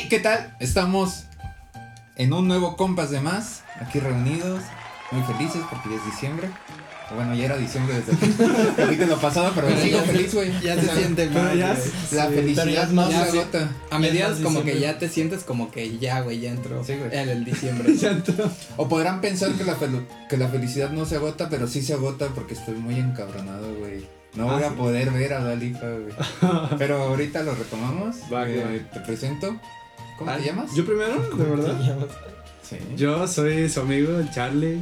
Hey, ¿qué tal? Estamos en un nuevo Compas de Más, aquí reunidos, muy felices porque ya es diciembre. Bueno, ya era diciembre desde el lo pasado, pero sigo ya- feliz, güey. Ya O se sea, siente pero mal, ya La felicidad ya más se fácil. agota. A mediados como que ya te sientes como que ya, güey, ya entró Sí, güey. el, el diciembre. Ya entró. O podrán pensar que la, fel- que la felicidad no se agota, pero sí se agota porque estoy muy encabronado, güey. No voy Ah, a sí. poder ver a Dalifa, güey. Pero ahorita lo retomamos. Va, Eh, te presento. ¿Cómo Ah, te llamas? ¿Yo primero? ¿De verdad? Sí. Yo soy su amigo, Charlie.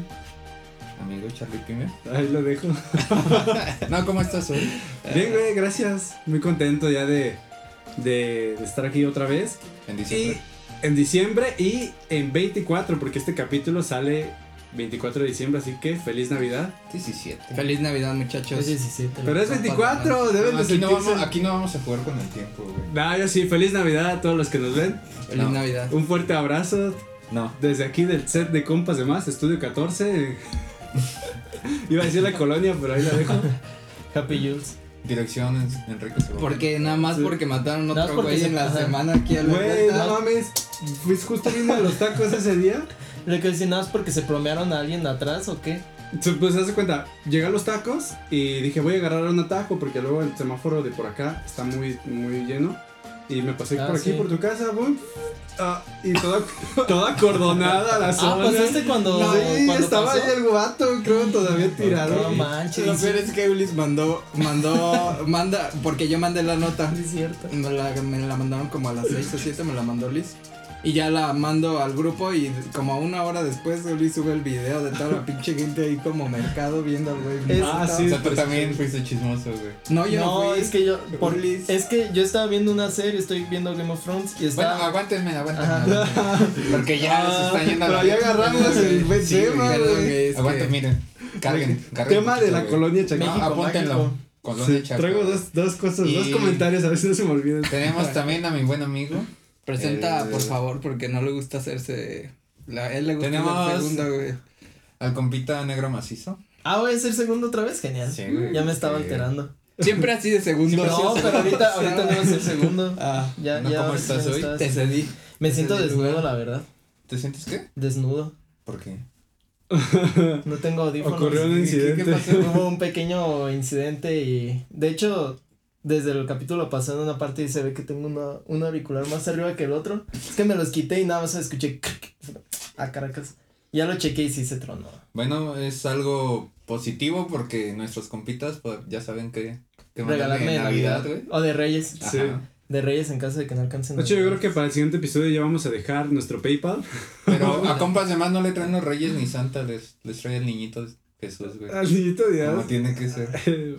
Amigo Charlie Pimer. Ahí lo dejo. No, ¿cómo estás hoy? Bien, güey, gracias. Muy contento ya de, de, de estar aquí otra vez. En Y diciembre. en diciembre y en 24, porque este capítulo sale 24 de diciembre, así que feliz Navidad. 17. Feliz Navidad, muchachos. Es 17. Pero es 24, deben No, de aquí, no sentirse. vamos, aquí no vamos a jugar con el tiempo, güey. Nah, yo sí, feliz Navidad a todos los que nos ven. Feliz No. Navidad. Un fuerte abrazo No. desde aquí del set de Compas de Más, Estudio 14. Iba a decir la colonia, pero ahí la dejo. Happy Jules. Dirección en- Enrique Segovia. Porque nada más Sí. porque mataron otro güey en la semana aquí a la Güey, no mames. Pues justo vino los tacos ese día. Más porque se plomearon a alguien atrás o qué. Se- Pues haz de cuenta, llegué a los tacos y dije voy a agarrar un atajo porque luego el semáforo de por acá está muy, muy lleno. Y me pasé Ah, por aquí, sí. por tu casa, boom. Ah, y toda, toda acordonada la Ah, zona. pasaste cuando. No, sí, cuando estaba pasó? ahí el guato, creo, todavía tirado. No manches. Lo peor es que Ulis mandó, mandó, manda, porque yo mandé la nota. Sí, es cierto. Me la, me la mandaron como a las 6 o 7, me la mandó Liz. Y ya la mando al grupo y como una hora después Liz sube el video de toda la pinche gente ahí como mercado viendo al güey. Es- Ah, O sí. sea, tú pues, también fuiste chismoso, güey. No, yo no, No, fui. es que yo. por- es que yo estaba viendo una serie, estoy viendo Game of Thrones y Bueno, estaba. aguántenme, aguántenme. Aguántenme. Porque ya se está yendo a pero la ahí agarramos el buen tema, güey. que- miren. Carguen, carguen. Tema de la colonia México apúntenlo. Colonia traigo dos, dos cosas, dos comentarios, a veces no se me olvidan. Tenemos también a mi buen amigo. Presenta, El- por favor, porque no le gusta hacerse. La, él le gusta Tenemos- ser segundo, güey. Al compita negro macizo. Ah, voy a ser segundo otra vez, genial. Sí, güey. Ya me estaba Sí. alterando. Siempre así de segundo. No, así, pero ahorita, ahorita no voy a ser segundo. Ah, Ya, ¿No? ya. ¿Cómo sí estás hoy? estás- te cedí. Me te siento cedí el desnudo, lugar. la verdad. ¿Te sientes qué? Desnudo. ¿Por qué? No tengo audífonos. Ocurrió un ¿Qué- qué incidente. pasó? Hubo un pequeño incidente y de hecho desde el capítulo pasado en una parte y se ve que tengo una, un auricular más arriba que el otro. Es que me los quité y nada más escuché a Caracas. Ya lo chequé y sí se tronó. Bueno, es algo positivo porque nuestros compitas pues, ya saben que, que Regalarme en Navidad, güey. O de Reyes. Sí. De Reyes en caso de que no alcancen. De hecho, yo creo que para el siguiente episodio ya vamos a dejar nuestro PayPal. Pero a compas de más no le traen los reyes ni Santa, les, les trae el niñito Jesús, güey. Al niñito Dios. Como tiene que ser.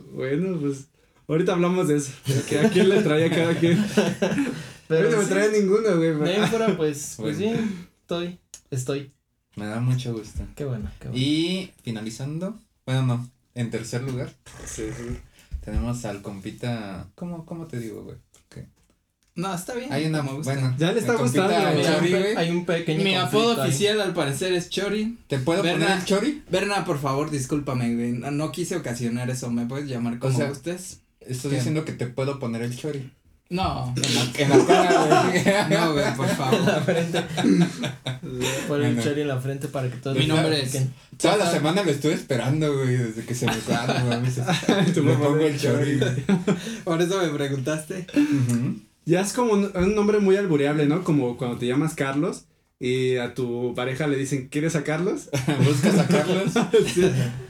bueno, pues ahorita hablamos de eso. de que ¿A quién le trae a cada quien? Pero no me sí, trae ninguno, güey. de ahí fuera, pues, pues Bueno. bien. Estoy. Estoy. Me da mucho gusto. Qué bueno, qué bueno. Y finalizando, bueno, no, en tercer lugar Sí, sí. tenemos al compita, ¿cómo, cómo te digo, güey? No, está bien. hay una, bueno, Ya le está gustando, Hay un Chori, pe- güey. hay un pequeño Mi apodo ahí. oficial al parecer es Chori. ¿Te puedo poner el chori? Berna, por favor, discúlpame, güey. No, no quise ocasionar eso. ¿Me puedes llamar como sea, gustes? Estoy ¿Qué? diciendo que te puedo poner el chori. No. En la cara, güey. No, güey, por en la favor. frente. Por el cherry en la frente para que todos Mi nombre es-. Toda la semana lo estuve esperando, güey, desde que se me ah, mames, Tú Me me pongo el chori. güey. Por eso me preguntaste. Ya es como un, un nombre muy albureable, ¿no? Como cuando te llamas Carlos y a tu pareja le dicen, ¿quieres a Carlos? Buscas a Carlos. Sí.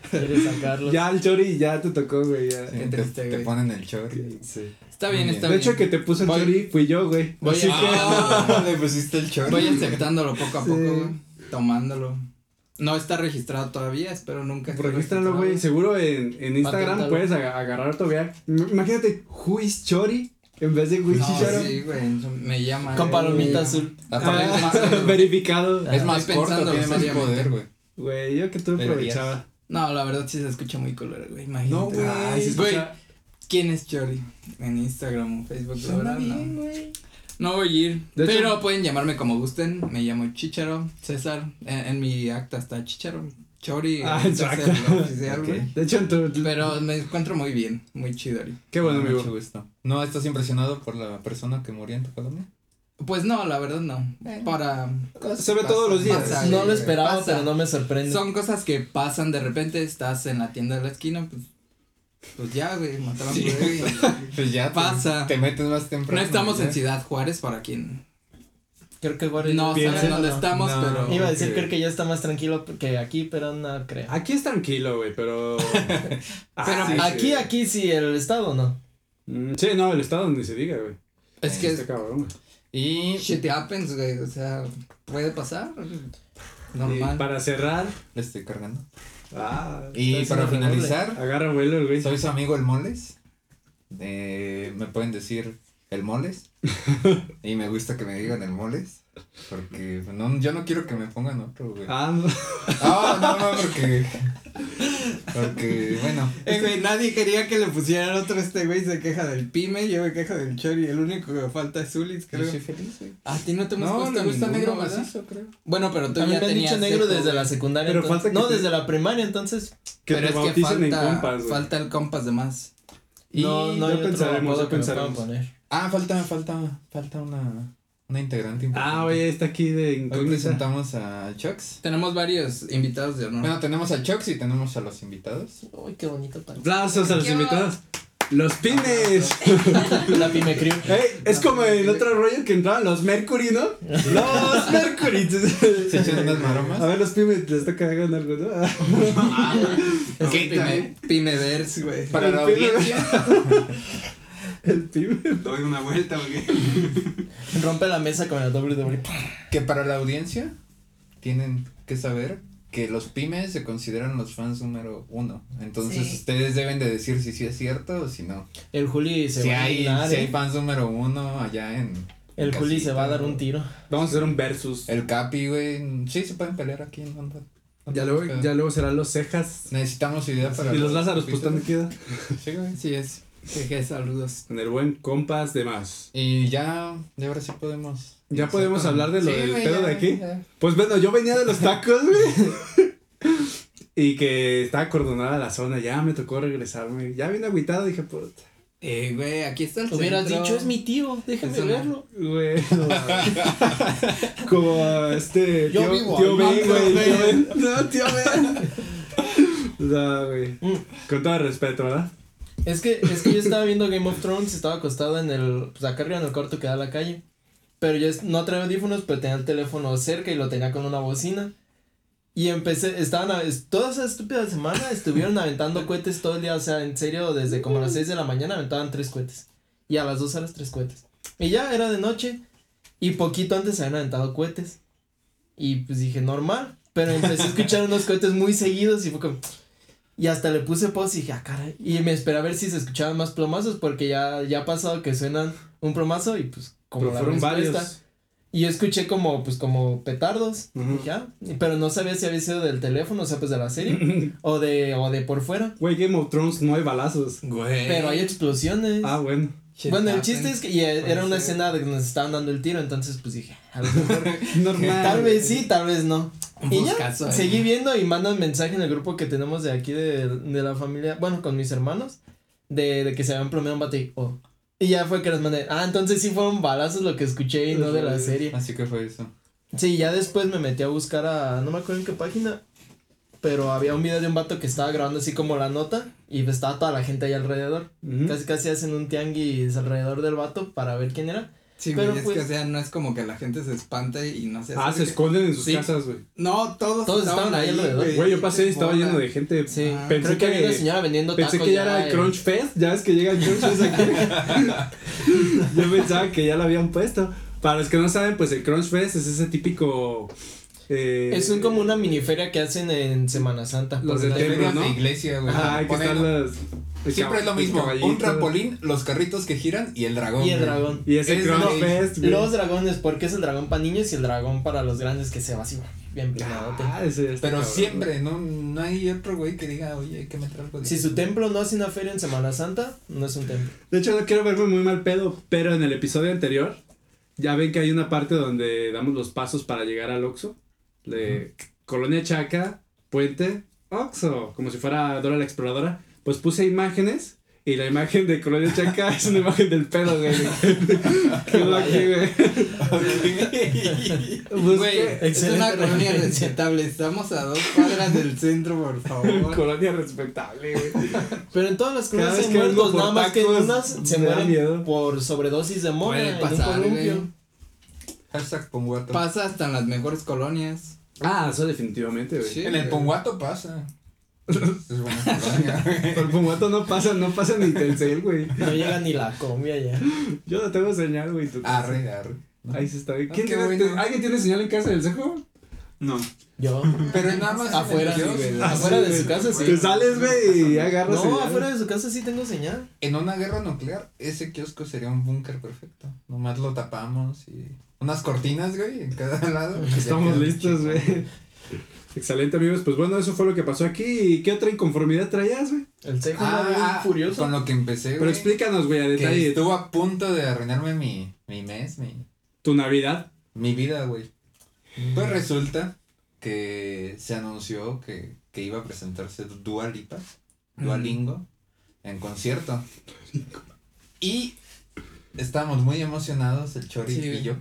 Quieres sacarlo. Ya el Chori ya te tocó, güey. ya. Sí, Qué te, triste, te güey. ponen el chori. Sí. Está bien, Muy está De bien. hecho, el que te puso el Voy- Chori fui yo, güey. Voy Así a- que. Le pusiste el chori. Voy aceptándolo poco a Sí. poco, güey. Tomándolo. No está registrado todavía, espero nunca. Regístralo, registrado. güey. Seguro en, en Instagram puedes aga- agarrar todavía. Imagínate, who is Chori en vez de is No, Chicharo. sí, güey. Me llama. Con palomita azul. Es Ah, más, verificado. es más Estoy corto, pensándolo tiene más poder, güey. Güey, yo que tú aprovechaba. No, la verdad sí se escucha muy color, güey. Imagínate. No, güey. Ay, se güey, escucha- ¿Quién es Chori? En Instagram o Facebook, la verdad, bien, no. güey. No voy a ir. De hecho- pero pueden llamarme como gusten. Me llamo Chicharo, César. En, en mi acta está Chicharo. Chori. Ah, exacto. oficial. De hecho, en tu. Pero me encuentro muy bien, muy chido. Qué bueno, Mucho amigo. gusto. ¿No estás impresionado por la persona que murió en tu colonia? Pues no, la verdad no. Para. Se ve todos los días. Pasa, No lo esperaba, pasa. pero no me sorprende. Son cosas que pasan de repente, estás en la tienda de la esquina, pues. Pues ya, güey, mataron bebé y- Pues ya te- Pasa. Te, metes más temprano. No estamos ya. en Ciudad Juárez para quien Creo que Juárez- no saben dónde no. estamos, No. pero. Iba a decir, creo que ya está más tranquilo que aquí, pero no creo. Aquí es tranquilo, güey, pero. Ah, Pero sí, aquí, sí. aquí sí, el estado no. Mm, Sí, no, el estado donde se diga, güey. Es que Este cabrón, güey. Y shit happens, güey. O sea, puede pasar. Y Normal. para cerrar. le estoy cargando. Ah, Y para finalizar, agarra vuelo el güey. soy su amigo el Moles. Eh, me pueden decir el Moles. y me gusta que me digan el Moles. Porque no, yo no quiero que me pongan otro, güey. Ah, no. Ah, no, no, porque. Porque, bueno. Eh, güey, nadie quería que le pusieran otro este güey, se queja del Pime, yo me quejo del Chori, el único que me falta es Zulis, Yo creo. soy feliz, güey. A ti no te No, gusta ninguno, negro ¿verdad? macizo, creo. Bueno, pero tú A mí ya me han tenías dicho negro seco, desde la güey. secundaria. Pero entonces- falta que no, te- desde la primaria, entonces. Que pero te es que bauticen en falta, compas, güey. falta el compas de más. Y no, no otro pensaremos, puedan pensaremos. Ah, falta, falta, falta una, una integrante importante. Ah, oye, está aquí de Hoy presentamos a Chucks. Tenemos varios invitados de honor. Bueno, tenemos a Chucks y tenemos a los invitados. Uy, qué bonito para. Aplausos a los invitados. Los pines. La Pyme Crew. Ey, es como el otro rollo que entraban los Mercury, ¿no? Los Mercury. Se echan unas maromas. A ver, los pines les toca hagan algo, ¿no? Pimeverse, güey. Para la audiencia, El pime. Doy una vuelta, güey. Rompe la mesa con el WWE. que para la audiencia tienen que saber que los pymes se consideran los fans número uno. Entonces Sí. ustedes deben de decir si sí es cierto o si no. El Juli se Si va a indignar, si ¿eh? hay fans número uno allá en... El Juli se va a dar un tiro. Vamos a hacer un versus. El Capi, güey. Sí, se pueden pelear aquí en Onda. Ya luego, ya luego serán los cejas. Necesitamos idea para... Y los Lázaros, pues ¿dónde queda? Sí, güey. Sí es. Jeje, saludos. Con el buen compas de más. Y ya, y ahora sí podemos. Ya podemos hablar de lo del pedo ya, de aquí. ya. Pues bueno, yo venía de los tacos, güey. y que estaba acordonada la zona. Ya me tocó regresarme. Ya vine agüitado, dije, puta. Eh, güey, aquí está el Hubieras centro. dicho, es mi tío, déjame Eso no. verlo. Güey. Como este. Yo tío, vivo tío Ben, güey. No, tío Ben. No, güey. Mm. Con todo respeto, ¿verdad? Es que, es que yo estaba viendo Game of Thrones, estaba acostado en el, pues acá arriba en el cuarto que da a la calle. Pero yo no traía audífonos, pero tenía el teléfono cerca y lo tenía con una bocina. Y empecé, estaban, a- toda esa estúpida semana estuvieron aventando cohetes todo el día, o sea, en serio, desde como las 6 de la mañana aventaban tres cohetes. Y a las 2 horas tres cohetes. Y ya era de noche. Y poquito antes se habían aventado cohetes. Y pues dije, normal. Pero empecé a escuchar unos cohetes muy seguidos y fue como... Y hasta le puse pause y dije, ah, caray. Y me esperé a ver si se escuchaban más plomazos porque ya, ya ha pasado que suenan un plomazo y pues como Pero la fueron varios. Y yo escuché como, pues como petardos. Dije, ah, pero no sabía si había sido del teléfono, o sea, pues de la serie. o de, o de por fuera. Güey, Game of Thrones no hay balazos. Güey. Pero hay explosiones. Ah, bueno. Bueno, el chiste es que y era una ser. escena de que nos estaban dando el tiro, entonces pues dije, a lo mejor Normal. tal vez sí, tal vez no. Y ya, eh. seguí viendo y mandan mensaje en el grupo que tenemos de aquí de, de la familia, bueno, con mis hermanos, de, de que se habían plomeado un bate y, oh. Y ya fue que les mandé, ah, entonces sí fueron balazos lo que escuché y no de la serie. Así que fue eso. Sí, ya después me metí a buscar a, no me acuerdo en qué página, pero había un video de un vato que estaba grabando así como la nota y estaba toda la gente ahí alrededor. Casi casi hacen un tianguis alrededor del vato para ver quién era. Sí, pero güey, es pues- que, o sea, no es como que la gente se espante y no se Ah, se esconden en sus Sí. casas, güey. No, todos, Todos estaban ahí alrededor. Güey, yo pasé y estaba lleno de gente. Sí, Ah, pensé creo que, había una que, señora vendiendo pensé tacos que ya era el Crunch Fest. Ya ves que llega el Crunch Fest aquí. yo pensaba que ya lo habían puesto. Para los que no saben, pues el Crunch Fest es ese típico. Eh, Es un, como una mini feria que hacen en Semana Santa. Los templo, Ferias ¿no? de iglesia, güey. Ajá, que Ponen- están los. el Siempre es lo mismo. Un trampolín, los carritos que giran y el dragón. Y el güey. dragón. Y ese Es Fest, güey. Los dragones, porque es el dragón para niños y el dragón para los grandes que se va así, bien planadote. Ah, ese está Pero cabrón, siempre, ¿no? No hay otro güey que diga, oye, hay que meter algo de Si su templo no hace una feria en Semana Santa, no es un templo. De hecho, no quiero verme muy mal pedo, pero en el episodio anterior, ya ven que hay una parte donde damos los pasos para llegar al Oxxo. De Colonia Chaca, Puente, Oxxo, como si fuera Dora la Exploradora. Pues puse imágenes Y la imagen de Colonia Chaca es una imagen del pedo, güey. ¿Qué va aquí, güey? Güey, ¿qué? es una colonia respetable. Estamos a dos cuadras del centro, por favor. Colonia respetable, güey. Pero en todas las colonias hay muertos, nada más que en unas se mueren miedo. por sobredosis de mona Puede pasar, güey. Hashtag Ponguato. Pasa hasta en las mejores colonias. Ah, eso definitivamente, güey. Sí. En el Ponguato pasa. Es buena colonia. Por Pumato no pasa, no pasa ni Telcel, güey. No llega ni la combi allá. Yo no tengo señal, güey. Arre, arre. Ahí se está. ¿Quién Ah, qué tiene- bueno. ¿Alguien tiene señal en casa del cejo? No. Yo. Pero nada más. Afuera, sí, güey. Afuera de su casa sí. Te sales, güey, y agarras No, señal. afuera de su casa sí tengo señal. En una guerra nuclear, ese kiosco sería un búnker perfecto. Nomás lo tapamos y. Unas cortinas, güey, en cada lado. Estamos listos, güey. Excelente, amigos. Pues bueno, eso fue lo que pasó aquí. ¿Y qué otra inconformidad traías, güey? El cejo Ah, furioso. Con lo que empecé, güey. Pero explícanos, güey, a Que detalle. estuvo a punto de arruinarme mi, mi mes, mi, Tu Navidad. mi vida, güey. Pues resulta que se anunció que, que iba a presentarse Dua Lipa, Dualingo, en concierto. Y estábamos muy emocionados, el Chori Sí, y yo.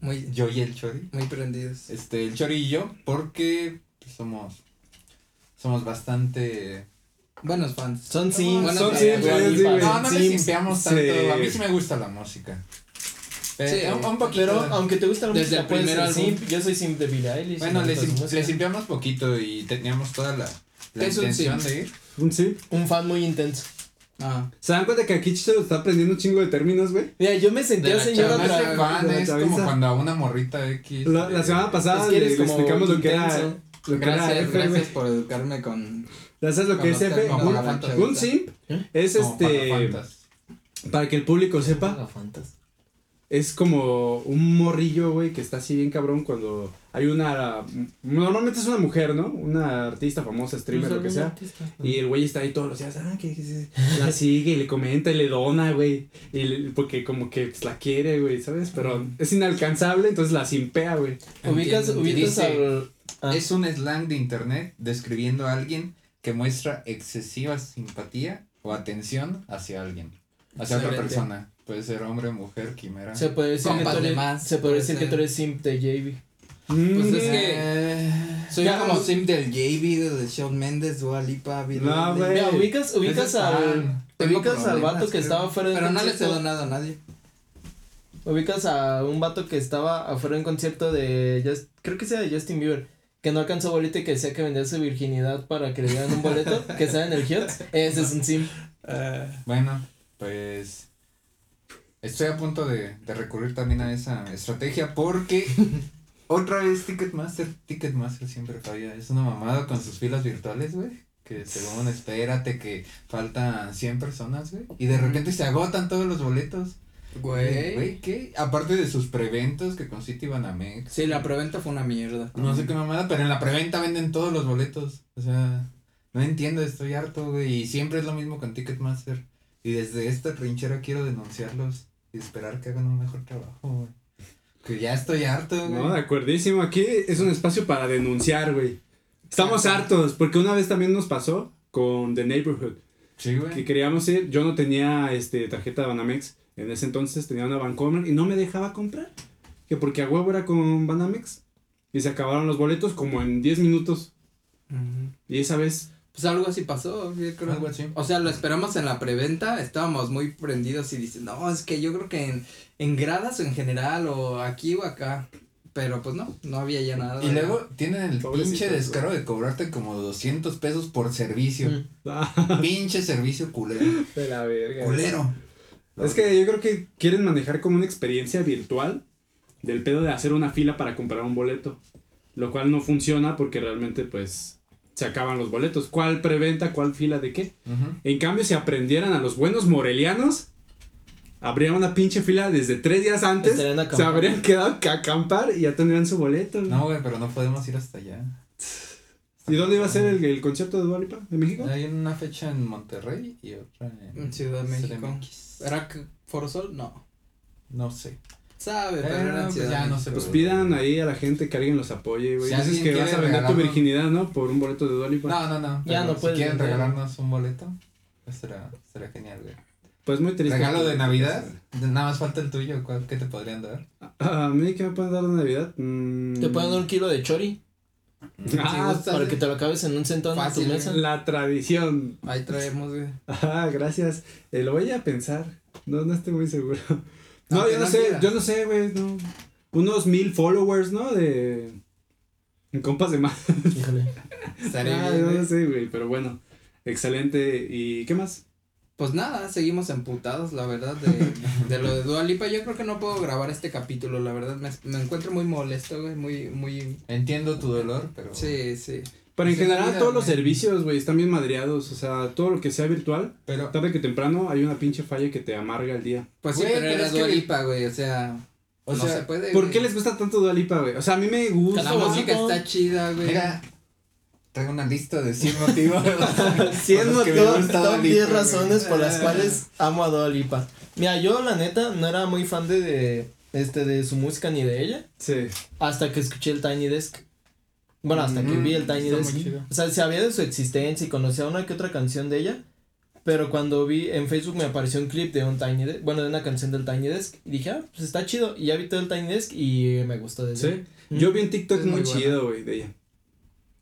Muy, Yo y el Chori. muy prendidos. Este, el Chori y yo, porque somos, somos bastante... Buenos fans. Son sims. Bueno, Son sí, Dua sí. No, no simpeamos sí. tanto, a mí sí me gusta la música. Pero, Sí, un, un poquito. Pero aunque te gusta la Desde música, el primer álbum. simp. Yo soy simp de Billie Eilish. Bueno, le, sim- simpiamos poquito y teníamos toda la, la ¿Qué es un intención simp? de ir. Un sí. Un fan muy intenso. Ah. ¿Se dan cuenta que aquí Chicho está aprendiendo un chingo de términos, güey? Mira, yo me sentía De la señora de tra- fan es como cuando a una morrita X. La, la eh, semana pasada Es que le, explicamos lo que era. Lo que era Gracias, F, gracias por educarme con. ¿Ya sabes lo que es F? Un simp ¿Eh? es este. Para que el público sepa. Es como un morrillo, güey, que está así bien cabrón cuando hay una. Normalmente es una mujer, ¿no? Una artista famosa, streamer, lo que sea. Y el güey está ahí todos los días, ah, que, la sigue y le comenta y le dona, güey. Y le- porque como que pues, la quiere, güey, ¿sabes? Pero es inalcanzable, entonces la simpea, güey. Ubicas, al. Ah, Es un slang de internet describiendo a alguien que muestra excesiva simpatía o atención hacia alguien. Hacia otra persona. Puede ser hombre, mujer, quimera. se puede decir, que Compas tú, de eres, más, se puede decir que tú eres simp de JB. Pues es que- Eh, Soy Ya, como sim del JB, de Shawn Mendes, Dua Lipa, Billie No, güey. Mira, ubicas, ubicas al. Tengo Ubicas al vato que creo. estaba fuera del Pero no les he concierto. donado a nadie. Ubicas a un vato que estaba afuera en concierto de. Just- creo que sea de Justin Bieber. Que no alcanzó boleto y que decía que vendía su virginidad para que le dieran un boleto. que estaba en el Hot. Ese es un simp. Bueno, pues estoy a punto de, de recurrir también a esa estrategia porque otra vez Ticketmaster, Ticketmaster siempre falla, es una mamada con sus filas virtuales, güey, que según espérate que faltan 100 personas, güey, y de repente se agotan todos los boletos. Güey. Güey, ¿qué? Aparte de sus preventas que con City Banamex. Sí, la preventa fue una mierda. No sé qué mamada, pero en la preventa venden todos los boletos. O sea, no entiendo, estoy harto, güey. Y siempre es lo mismo con Ticketmaster. Y desde esta trinchera quiero denunciarlos y esperar que hagan un mejor trabajo, güey. Que ya estoy harto, güey. No, de acuerdísimo. Aquí es un espacio para denunciar, güey. Estamos hartos, porque una vez también nos pasó con The Neighborhood. sí, Que güey. queríamos ir, yo no tenía este tarjeta de Banamex. En ese entonces tenía una Bancomer y no me dejaba comprar. Que porque a huevo era con Banamex. Y se acabaron los boletos como en 10 minutos. Y esa vez. Pues algo así pasó, yo creo. Algo así. O sea, lo esperamos en la preventa, estábamos muy prendidos y dicen, no, es que yo creo que en, en gradas o en general, o aquí o acá. Pero pues no, no había ya nada. Y luego tienen el pinche descaro de cobrarte como 200 pesos por servicio. Mm. pinche servicio culero. De la verga. Culero. Es que yo creo que quieren manejar como una experiencia virtual del pedo de hacer una fila para comprar un boleto. Lo cual no funciona porque realmente pues se acaban los boletos. ¿Cuál preventa? ¿Cuál fila de qué? En cambio, si aprendieran a los buenos morelianos, habría una pinche fila desde tres días antes. Se habrían quedado a acampar y ya tendrían su boleto. güey. No, güey, pero no podemos ir hasta allá. ¿Y dónde iba a ser el, el concierto de Dualipa? ¿De México? Hay una fecha en Monterrey y otra en En Ciudad de México. CDMX. ¿Era que Foro Sol? No. No sé. Sabe, pero Pero, era pues, ya no sé, Pues pidan ahí a la gente que alguien los apoye, güey. Si Dices que vas a vender tu virginidad, ¿no? Por un boleto de Dualipa. No, no, no. Ya no si puedes quieren vender. regalarnos un boleto. Será, será genial, güey. Pues muy triste. Regalo de Navidad, de- nada más falta el tuyo, ¿cuál- ¿qué te podrían dar? A mí, ¿qué me pueden dar de Navidad? Mm, Te pueden dar un kilo de chori Ah, para que te lo acabes en un centón en tu mesa. La tradición. Ahí traemos, güey. Ah, gracias. Eh, lo voy a pensar. No, no estoy muy seguro. No, yo no, no sé, yo no sé, güey, no. Unos mil followers, ¿no? De. Compas de más. Híjole. Estaría Ah, bien, yo güey. no sé, güey, pero bueno. Excelente. ¿Y qué más? Pues nada, seguimos emputados, la verdad, de, de lo de Dua Lipa. Yo creo que no puedo grabar este capítulo, la verdad. Me, me encuentro muy molesto, güey. Muy, muy. Entiendo tu dolor, pero. Sí, sí. Pero en general vida, todos los servicios, güey, están bien madreados. O sea, todo lo que sea virtual, Pero. tarde que temprano hay una pinche falla que te amarga el día. Pues sí, pero pero era es que- Dua Lipa, güey. O sea, O no sea, se puede. ¿Por güey. qué les gusta tanto Dua Lipa, güey? O sea, a mí me gusta. La música está chida, güey. Mira, traigo una lista de 100 motivos. 100 por los que me motivos, Top Dua 10 Lipa, güey. razones por las cuales amo a Dua Lipa. Mira, yo la neta no era muy fan de, de, este, de su música ni de ella. Sí. Hasta que escuché el Tiny Desk. Bueno, hasta que Mm, vi el Tiny está Desk. muy chido. O sea, sabía de su existencia y conocía una que otra canción de ella. Pero cuando vi en Facebook me apareció un clip de un Tiny Desk, bueno, de una canción del Tiny Desk. Y dije, ah, pues está chido. Y ya vi todo el Tiny Desk y me gustó desde Sí. Yo vi un TikTok Es muy, muy chido, güey, de ella.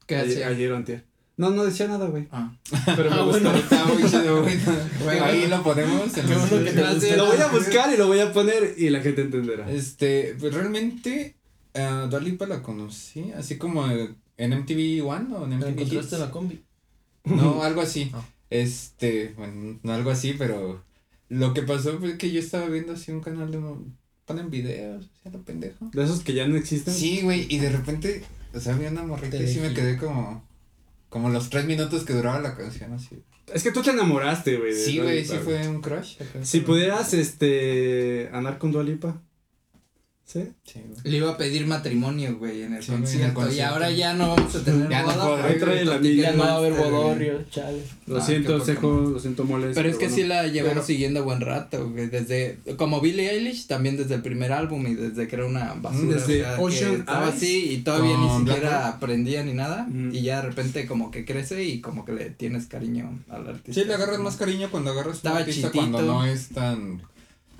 ¿Qué ayer, hacía? ayer o antier. No, no decía nada, güey. Ah. Pero me Ah, gustó. bueno. Está muy chido, güey. Bueno. Ahí lo ponemos. En los- que te. Lo voy a buscar y lo voy a poner y la gente entenderá. Este, pues realmente, uh, Dua Lipa la conocí, así como eh, en MTV One o en MTV encontraste Hits. en la combi. No, algo así. Ah. Este, bueno, no algo así, pero lo que pasó fue que yo estaba viendo así un canal de ponen videos, o sea, lo pendejo. De esos que ya no existen. Sí, güey, y de repente, o sea, vi una morrita y sí me quedé como, como los tres minutos que duraba la canción, así. Es que tú te enamoraste, güey. de Sí, güey, sí fue un crush. acá. Si pudieras, este, andar con Dua Lipa. ¿Sí? Sí, güey. Le iba a pedir matrimonio, güey, en el, Sí, güey, en el concierto, Y ahora ya no vamos a tener Ya no boda. güey. Trae la Ya no va a haber bodorrio, chale. Lo Ah, siento, madre. lo siento, Moles. Pero es que bueno. sí la llevamos Pero- siguiendo buen rato, güey, desde, como Billie Eilish, también desde el primer álbum y desde que era una basura, Desde o sea, que Ocean estaba así y todavía ni siquiera aprendía ni nada, Ujú. y ya de repente como que crece y como que le tienes cariño al artista. Sí, le agarras más cariño cuando agarras Estaba una artista chitito. cuando no es tan...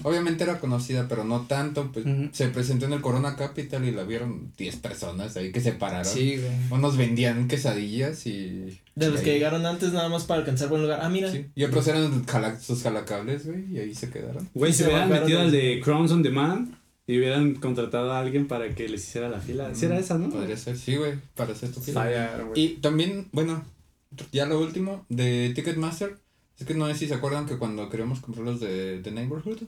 Obviamente era conocida, pero no tanto, pues se presentó en el Corona Capital y la vieron 10 personas ahí que se pararon. Sí, güey. Unos vendían quesadillas y... De los que llegaron antes nada más para alcanzar buen lugar. Ah, mira. Sí, y otros eran jala- sus jalacables, güey, y ahí se quedaron. Güey, Y se se hubieran metido los- al de Crowns on Demand y hubieran contratado a alguien para que les hiciera la fila. ¿Sí era esa, no? Podría ser, sí, güey, para hacer tu fila. Falla, güey. Y también, bueno, ya lo último, de Ticketmaster, es que no sé si se acuerdan que cuando queríamos comprar los de The Neighborhood,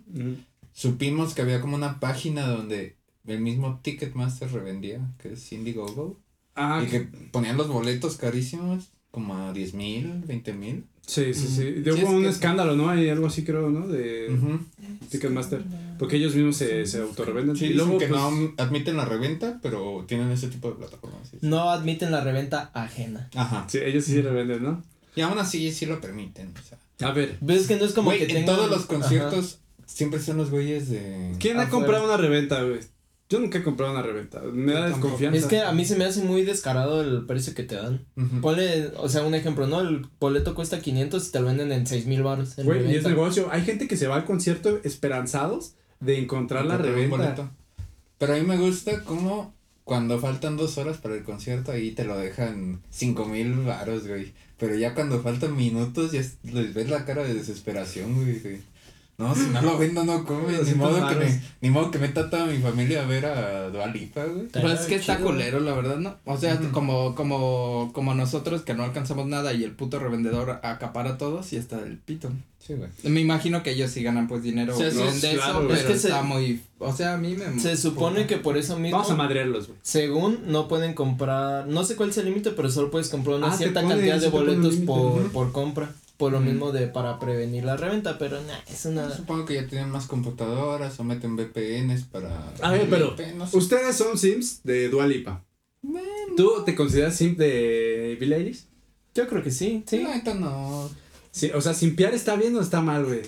supimos que había como una página donde el mismo Ticketmaster revendía, que es Indiegogo, Ah, y que ponían los boletos carísimos, como a 10 mil, 20 mil. sí, sí, sí. Sí, Hubo es un que- escándalo, ¿no? Hay algo así, creo, ¿no? De Ujú. Ticketmaster. Porque ellos mismos se, se autorrevenden. Sí, y luego, que pues, no admiten la reventa, pero tienen ese tipo de plataformas. sí. No admiten la reventa ajena. Ajá. Sí, ellos sí se revenden, ¿no? Y aún así sí lo permiten, o sea. A ver, ¿Ves que no es como Güey, que en tengan- todos los Ajá. conciertos siempre son los güeyes de... ¿quién ha comprado una reventa, güey? Yo nunca he comprado una reventa. Me da desconfianza. Es que a mí se me hace muy descarado el precio que te dan. Ujú. Ponle, o sea, un ejemplo, ¿no? El boleto cuesta 500 y te lo venden en 6 mil baros. Güey, y es negocio. Hay gente que se va al concierto esperanzados de encontrar la reventa. Pero a mí me gusta como cuando faltan dos horas para el concierto ahí te lo dejan cinco mil varos, güey. Pero ya cuando faltan minutos ya es- les ves la cara de desesperación, güey. güey. No, si no lo vendo no come, ni 200 modo que me, ni modo que meta toda mi familia a ver a Dualipa, güey. Pues es que está culero, la verdad, ¿no? O sea, como, como, como nosotros que no alcanzamos nada y el puto revendedor acapara a todos y está el pito. Sí, güey. Me imagino que ellos sí ganan pues dinero Sí, sí, de sí, eso, claro, pero es que se- está muy, o sea, a mí me Se supone que por eso mismo, Vamos a madrearlos, güey. según no pueden comprar, no sé cuál es el límite, pero solo puedes comprar una Ah, cierta cantidad de boletos por, por compra. Por lo mismo de para prevenir la reventa, pero nah, es una... Supongo que ya tienen más computadoras o meten VPNs para... A ver, pero VPN, no sé. Ustedes son Sims de Dua Lipa. ¿Tú te consideras Sim de Eilish? Yo creo que sí, sí. Neta no. Sí, o sea, simpiar está bien o está mal, güey.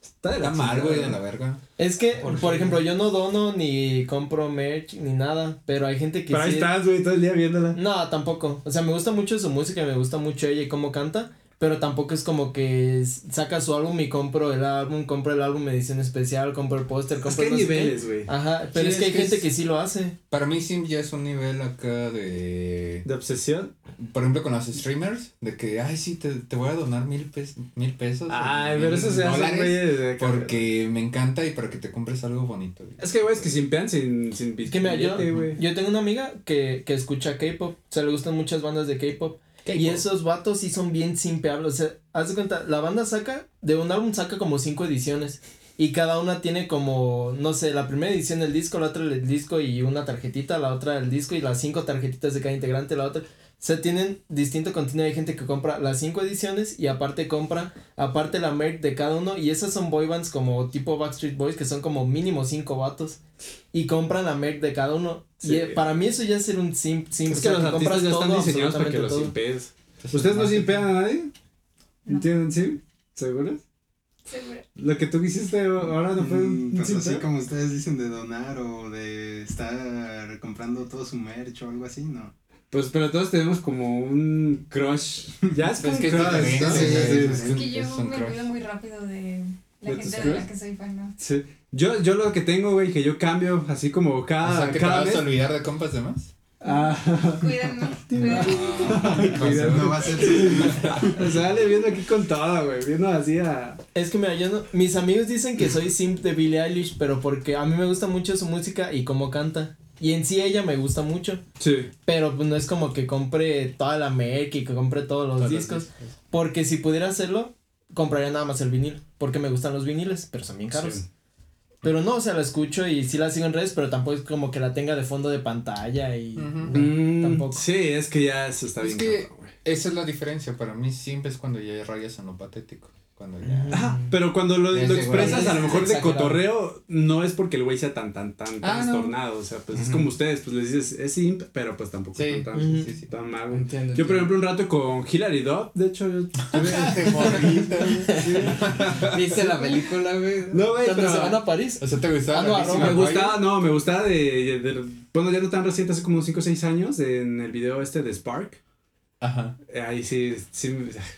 Está, de la Está mal, güey, de la verga. Es que, Por ejemplo, yo no dono ni compro merch ni nada, pero hay gente que Pero ahí sí... estás, güey, todo el día viéndola. No, tampoco. O sea, me gusta mucho su música, me gusta mucho ella y cómo canta, pero tampoco es como que saca su álbum y compro el álbum, compro el álbum edición especial, compro el póster, Es compro que hay no niveles, güey. Ajá, pero Sí, es que es hay que gente es- que sí lo hace. Para mí Sim ya es un nivel acá de... De obsesión. Por ejemplo, con los streamers, de que, ay, sí, te, te voy a donar mil, pes mil pesos. Ay, mil pero eso se hace, güey. Porque me encanta y para que te compres algo bonito. güey. Es que, güey, es que simpean sin, sin Es que mira, yo, yo tengo una amiga que, que escucha K-pop, o sea, le gustan muchas bandas de K-pop. Y esos vatos sí son bien simpeables. O sea, haz de cuenta, la banda saca, de un álbum saca como cinco ediciones. Y cada una tiene como, no sé, la primera edición del disco, la otra el disco y una tarjetita, la otra el disco y las cinco tarjetitas de cada integrante, la otra. O sea, tienen distinto contenido. Hay gente que compra las cinco ediciones y aparte compra, aparte la merch de cada uno. Y esas son boy bands como tipo Backstreet Boys, que son como mínimo cinco vatos. Y compran la merch de cada uno. Sí. Y eh, para mí eso ya es ser un simp, simp. Es o que sea, los artistas compras ya están todo, diseñados para que absolutamente los todo. simpees. ¿Ustedes no simpean a nadie? No. ¿Entienden? ¿Sí? ¿Seguros? Seguro. Lo que tú hiciste ahora no fue un Mm, Pues así como ustedes dicen de donar o de estar comprando todo su merch o algo así, no. Pues, pero todos tenemos como un crush. Ya es Pues que es crush, diferente, ¿no? sí, Sí, sí, sí, sí. sí. Es que yo es me crush. olvido muy rápido de la ¿De tus gente de la que soy fan, ¿no? Sí. Yo, yo lo que tengo, güey, que yo cambio así como O cada, sea, que te cada vas mes. a olvidar de compas de más. Ah, Cuídenme, cuídenme. Cuidado. No va a ser o sea, le viendo aquí con toda, güey. Viendo así a. Es que mira, yo no, mis amigos dicen que soy simp de Billie Eilish, pero porque a mí me gusta mucho su música y cómo canta. Y en sí ella me gusta mucho, Sí. pero pues no es como que compre toda la merch y que compre todos los Todos los discos, porque si pudiera hacerlo, compraría nada más el vinil, porque me gustan los viniles, pero son bien caros. Sí. Pero no, o sea, la escucho y sí la sigo en redes, pero tampoco es como que la tenga de fondo de pantalla y no, Mm, tampoco. Sí, es que ya eso está Es bien. que- cabrón, güey. Esa es la diferencia. Para mí siempre es cuando ya rayas en lo patético. Cuando ya. Ajá, pero cuando lo, lo es expresas a lo mejor de cotorreo, no es porque el güey sea tan, tan, tan Ah, no. trastornado. O sea, pues es Ujú. como ustedes, pues les dices, es simp, pero pues tampoco Sí, es tan, tan, Ujú. sí, sí. tan güey. Entiendo. Yo, por ejemplo, un rato con Hilary Duff, de hecho, yo ¿Viste la película, güey? No, güey, pero- se van a París. O sea, ¿te gustaba? Ah, no, Lizzie me gustaba, no, me gustaba de, de- bueno, ya no tan reciente, hace como 5 o 6 años, en el video este de Spark. Ajá. Eh, Ahí sí, sí,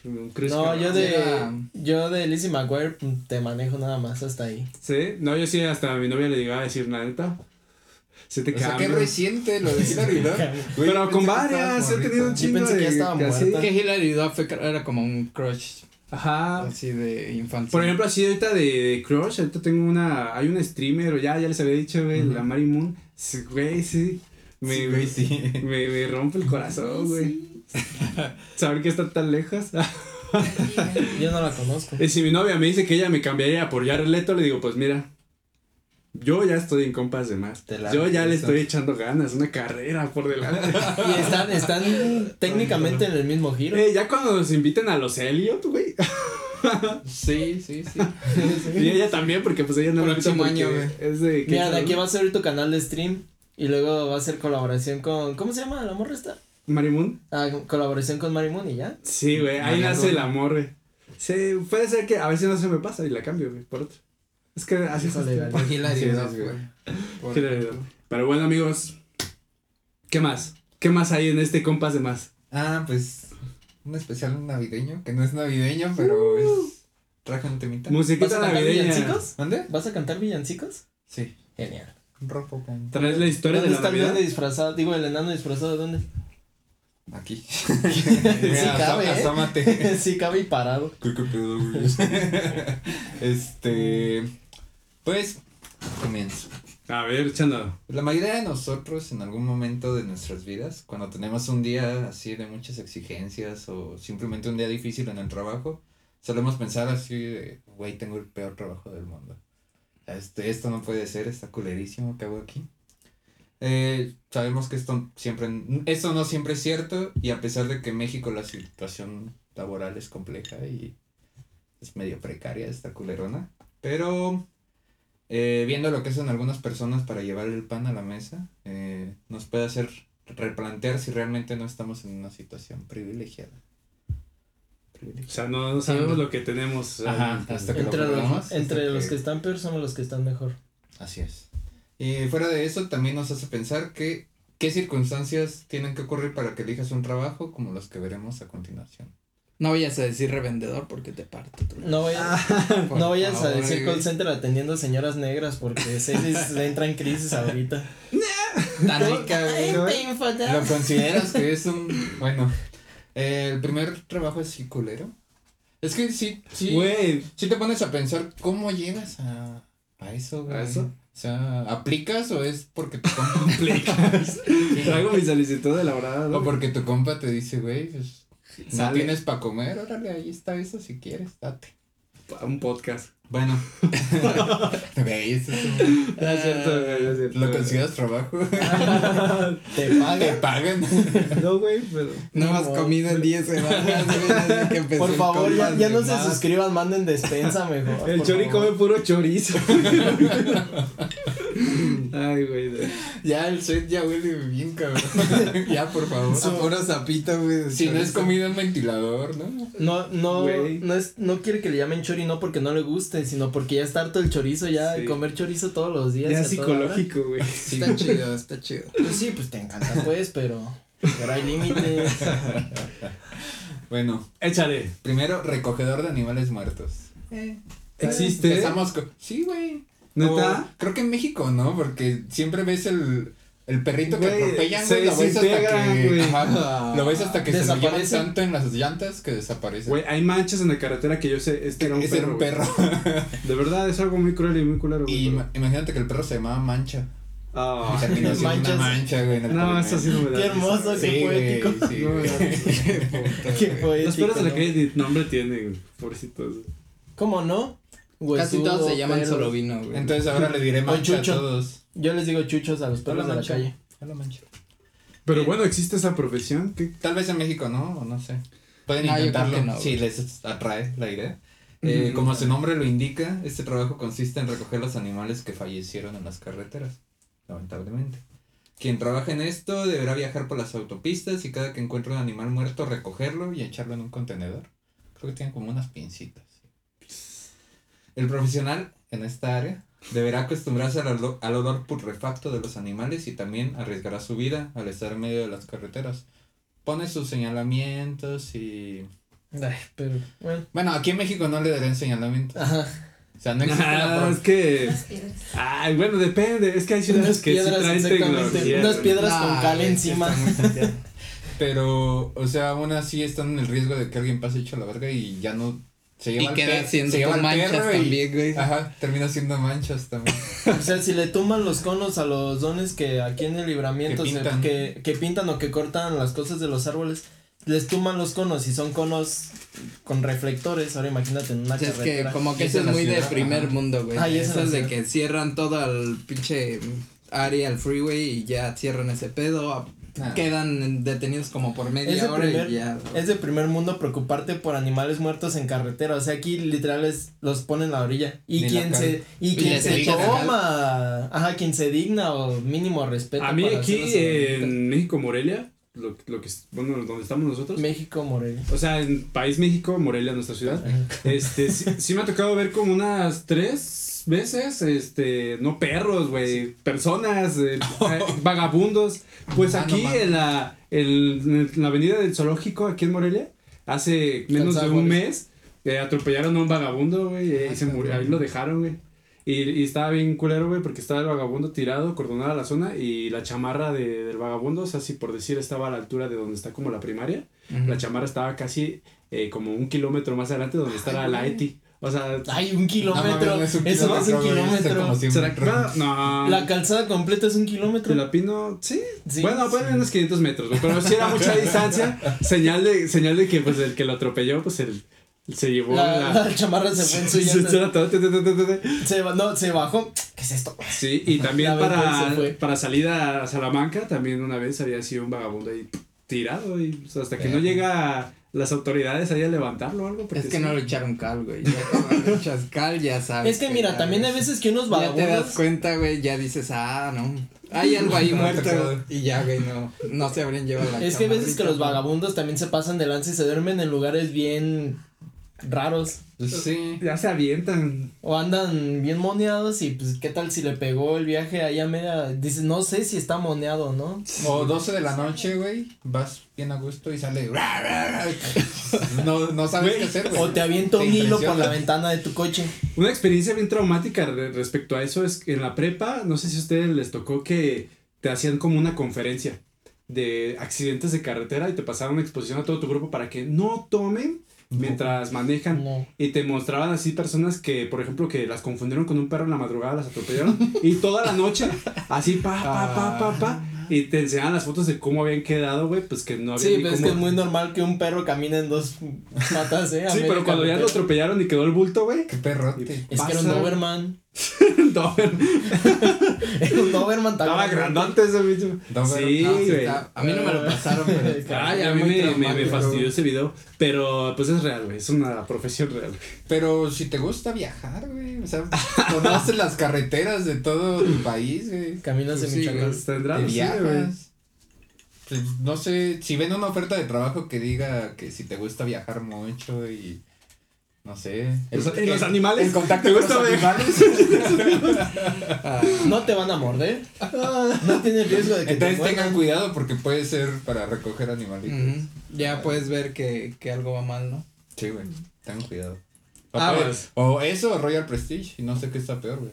un crush No, yo de, Era- yo de Lizzie McGuire mm, te manejo nada más hasta ahí. Sí, no, yo sí, hasta a mi novia le llegaba a decir, neta, se te O sea, qué cambia. reciente lo de Hilary Duff. Pero con que varias, he tenido un chingo pensé que de ya estaba así. muerta. Que Hilary Duff era como un crush Ajá. así de infancia. Por ejemplo, así ahorita de, de Crush, ahorita tengo una, hay una streamer, o ya, ya les había dicho, güey, la Mary Moon. Sí, Güey, sí. Me, Sí, güey, sí. me, me rompe el corazón, güey. Saber que está tan lejos. Yo no la conozco. y si mi novia me dice que ella me cambiaría por Jared Leto, le digo, pues mira, yo ya estoy en compas de más. Yo ya le estoy echando ganas, una carrera por delante. Y están, están técnicamente en el mismo giro. Eh, ya cuando nos inviten a los Elliot, güey. Sí, sí, sí. Y ella también, porque pues ella no Próximo porque año, güey. es de... Mira, de aquí va a ser tu canal de stream. Y luego va a ser colaboración con. ¿Cómo se llama la morra esta? Mary Moon. Ah, colaboración con Marimun y ya. Sí, güey, ahí nace el amor, güey. Sí, puede ser que a ver si no se me pasa y la cambio, güey, por otro. Es que así es. Güey. Pero bueno, amigos, ¿qué más? ¿Qué más hay en este compas de más? Ah, pues un especial navideño, que no es navideño, pero es traje un temita. ¿Vas Musiquita a cantar navideña. villancicos? ¿Dónde? ¿Vas a cantar villancicos? Sí. Genial. Un ropo con ¿Traes la historia de ¿Dónde la está el Navidad? duende disfrazado? Digo, el enano disfrazado, ¿de dónde? Aquí. Sí Mira, cabe, asó- ¿eh? asómate. sí, cabe y parado. ¿Qué, qué pedo, güey? este. Pues, comienzo. A ver, echando. La mayoría de nosotros en algún momento de nuestras vidas, cuando tenemos un día así de muchas exigencias o simplemente un día difícil en el trabajo, solemos pensar así de, güey, tengo el peor trabajo del mundo. Este, esto no puede ser, está culerísimo que hago aquí. Eh, sabemos que esto siempre, esto no siempre es cierto y a pesar de que en México la situación laboral es compleja y es medio precaria esta culerona, pero eh, viendo lo que hacen algunas personas para llevar el pan a la mesa, eh, nos puede hacer replantear si realmente no estamos en una situación privilegiada. O sea, no, no sabemos lo que tenemos. Ajá, eh, hasta que lo Entre, los, probamos, entre hasta los que- que están peor somos los que están mejor. Así es. Y fuera de eso, también nos hace pensar que qué circunstancias tienen que ocurrir para que elijas un trabajo como los que veremos a continuación. No vayas a decir revendedor porque te parto. No vayas, Por no vayas a decir call center atendiendo señoras negras porque se entra en crisis ahorita. Tan rica, güey. ¿Lo consideras que es un. Bueno, eh, el primer trabajo es culero? Es que sí, sí. Güey, Sí te pones a pensar cómo llegas a, a eso, güey. ¿A eso? O sea, ¿aplicas o es porque tu compa aplicas. Traigo mi solicitud elaborada. o ¿no? porque tu compa te dice, güey, pues, no tienes para comer, órale, ahí está eso si quieres, date. Un podcast. Bueno. Güey, eso es un- No es cierto, güey, no es cierto. ¿Lo consideras trabajo? Te ¿Te pagan. pagan? No, güey, pero. No has comido en 10 semanas, güey, desde que empezó Por favor, ya, ya no se suscriban, manden despensa mejor. El chori favor. come puro chorizo. Ay, güey. de- Ya el set ya huele bien, cabrón. ya, por favor. A puro sapito, güey. Si no es chorizo. comida en ventilador, ¿no? No, no, Güey. no es, no quiere que le llamen chori no porque no le guste, sino porque ya está harto el chorizo ya, Sí. de comer chorizo todos los días. Ya psicológico, güey. Está chido, está chido. Pues sí, pues te encanta pues, pero, pero hay límites. Bueno, Échale. primero, recogedor de animales muertos. ¿Existe? Empezamos con... Sí, güey. ¿Neta? O- creo que en México, ¿no? Porque siempre ves el, el perrito que Güey, atropellan, se güey. Lo ves hasta que... güey. ajá, lo ves hasta que se lo llevan tanto en las llantas que desaparece. Güey, hay manchas en la carretera que yo sé, este era un Ese era perro. un güey. perro. De verdad, es algo muy cruel y muy culero. güey, y ima- imagínate que el perro se llamaba Mancha. Ah. Y terminó siendo una Manchas. mancha, güey. en el No, eso sí no me da. Qué hermoso, Sí, qué güey, poético. sí, No, no, Qué poético. Los perros de la ¿no? calle ni nombre tienen, pobrecitos. ¿Cómo no? Casi todos se llaman solo vino, güey. Entonces ahora le diré mancha a todos. Yo les digo chuchos a los perros de la calle. Hola, mancha. Pero bueno, existe esa profesión. ¿Qué? Tal vez en México no, o no sé. Pueden No, intentarlo no, si les atrae la idea. Eh, como su nombre lo indica, este trabajo consiste en recoger los animales que fallecieron en las carreteras, lamentablemente. Quien trabaja en esto deberá viajar por las autopistas y cada que encuentre un animal muerto recogerlo y echarlo en un contenedor. Creo que tienen como unas pincitas. El profesional en esta área deberá acostumbrarse al, olo- al olor putrefacto de los animales y también arriesgará su vida al estar en medio de las carreteras. Pone sus señalamientos y... Ay, pero, bueno. Bueno, aquí en México no le darían señalamientos. Ajá. O sea, no existe Ah, es que. Ay, bueno, depende. Es que hay ciudades Unas que sí piedras, traen exactamente. tecnología. Unas piedras con cal güey, sí encima. Pero, o sea, aún así están en el riesgo de que alguien pase hecho la verga y ya no se Y el queda pe- siendo se manchas también, güey. Ajá, termina siendo manchas también. O sea, si le tuman los conos a los dones que aquí en el libramiento Que se- pintan. que, que pintan o que cortan las cosas de los árboles, les tuman los conos y son conos con reflectores. Ahora imagínate en una O sea, es que como que eso es muy de ciudad, primer ajá. mundo, güey. Ah, eso es de que cierran todo el pinche área, el freeway y ya cierran ese pedo. Quedan detenidos como por media Es hora primer- y ya. Es de primer mundo preocuparte por animales muertos en carretera. O sea, aquí literal es, los ponen en la orilla. Y Ni quien se, y Y quien se toma, ajá, quien se digna o mínimo respeto. A mí aquí en México, Morelia, lo, lo que bueno, donde estamos nosotros. México, Morelia. O sea, en País México, Morelia, nuestra ciudad. Este, sí, sí me ha tocado ver como unas tres veces, este, no perros, güey, personas, eh, eh, vagabundos. Pues Ah, no aquí en la, el- en la avenida del zoológico, aquí en Morelia, hace menos de un mes, eh, atropellaron a un vagabundo, güey, eh, y se murió, ahí lo dejaron, güey. Y, y estaba bien culero, güey, porque estaba el vagabundo tirado, cordonada la zona, y la chamarra de, del vagabundo, o sea, si por decir estaba a la altura de donde está como la primaria, la chamarra estaba casi eh, como un kilómetro más adelante donde está la, la ETI. O sea, Ay, un No kilómetro. Eso no es un kilómetro. como 100 ¿será que no? La calzada completa es un kilómetro. la Pino, sí. Sí, bueno, sí. unos 500 metros, pero si era mucha distancia, señal de, señal de que pues el que lo atropelló, pues el, se llevó La, la... la chamarra se fue en su se- no, se bajó. ¿Qué es esto? Sí, y también para, para salida a Salamanca, también una vez había sido un vagabundo ahí tirado y pues, hasta que no llega las autoridades ahí a levantarlo o algo. porque Es que sí. no le echaron cal, güey. Ya cuando echas cal, ya sabes. Es que mira, ya también hay veces que unos Ya te das vagabundos. cuenta, güey, ya dices, ah, no. Hay algo ahí muerto. Y ya, güey, no. No se habrían llevado la Es que hay veces que los vagabundos también se pasan de lanza y se duermen en lugares bien raros. Sí. Ya se avientan. O andan bien moneados y pues qué tal si le pegó el viaje ahí a media. Dices, no sé si está moneado no. O 12 de la noche, güey, vas bien a gusto y sale. No, no sabes qué hacer, güey. O te avienta un hilo por la ventana de tu coche. Una experiencia bien traumática re- respecto a eso es que en la prepa, no sé si a ustedes les tocó que te hacían como una conferencia de accidentes de carretera y te pasaban una exposición a todo tu grupo para que no tomen mientras manejan. No. Y te mostraban así personas que, por ejemplo, que las confundieron con un perro en la madrugada, las atropellaron. y toda la noche, así pa, pa, pa, pa, pa. Y te enseñaban las fotos de cómo habían quedado, güey, pues que no había Sí, ni pero es que es muy normal que un perro camine en dos patas, ¿eh? A Sí, pero cuando ya lo atropellaron y quedó el bulto, güey. Qué perrote. Es que era un Doberman. Dober- Era un Doberman tan Estaba grandote ese bicho. Sí, güey. a mí no me lo pasaron, pero. Ay, a mí me, me, me traumático. fastidió ese video. Pero pues es real, güey. Es una profesión real. Pero si te gusta viajar, güey. O sea, conoces las carreteras de todo tu país, güey. Caminas en Michoacán. pues, tendrá, Te güey. Pues, no sé, si ven una oferta de trabajo que diga que si te gusta viajar mucho y no sé. Los- y los animales. El contacto ¿Te con los viajar? animales. Ah, No te van a morder. No tienes riesgo de que Entonces te tengan cuidado porque puede ser para recoger animalitos. Ya puedes ver que, que algo va mal, ¿no? Sí, güey. Tengan cuidado. O, Ah, puede- pues. o eso o Royal Prestige. Y no sé qué está peor, güey.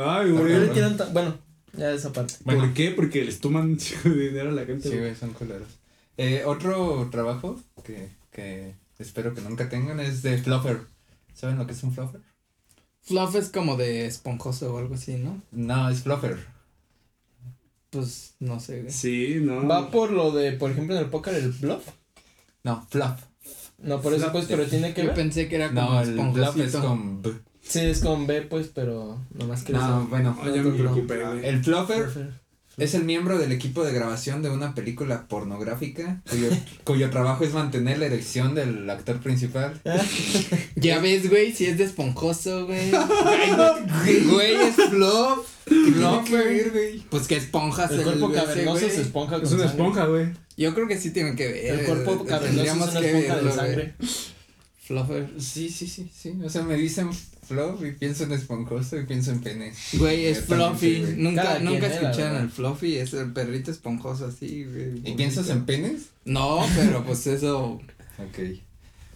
Ay, ¿Por qué güey. Bueno, ya esa parte. Bueno. ¿Por qué? Porque les toman dinero a la gente. Sí, güey. son culeros. Eh, otro trabajo que, que espero que nunca tengan es de fluffer. ¿Saben lo que es un fluffer? Fluff es como de esponjoso o algo así, ¿no? No, es fluffer. Pues no sé, güey. Sí, no. Va por lo de, por ejemplo, en el póker, el bluff. No, fluff. No, por eso pues, pero tiene que Yo ver. pensé que era como No, el bluff es con B. Sí, es con B, pues, pero nomás que No, bueno. Ay, ya me preocupé, güey. El fluffer es el miembro del equipo de grabación de una película pornográfica cuyo, cuyo trabajo es mantener la erección del actor principal. Ya ves, güey, si es de esponjoso, güey. Güey, es fluff. No, güey. Pues que esponjas El cuerpo cavernoso se esponja con Es una esponja, güey. Yo creo que sí tienen que ver. El cuerpo cavernoso es una esponja de sangre. Fluffer. Sí, sí, sí, sí. O sea, me dicen fluff y pienso en esponjoso y pienso en pene. Güey, es Yo también fluffy. nunca Cada nunca eh, escucharon el fluffy, es el perrito esponjoso así, güey. ¿Y bonito. piensas en penes? No, pero pues eso Ok.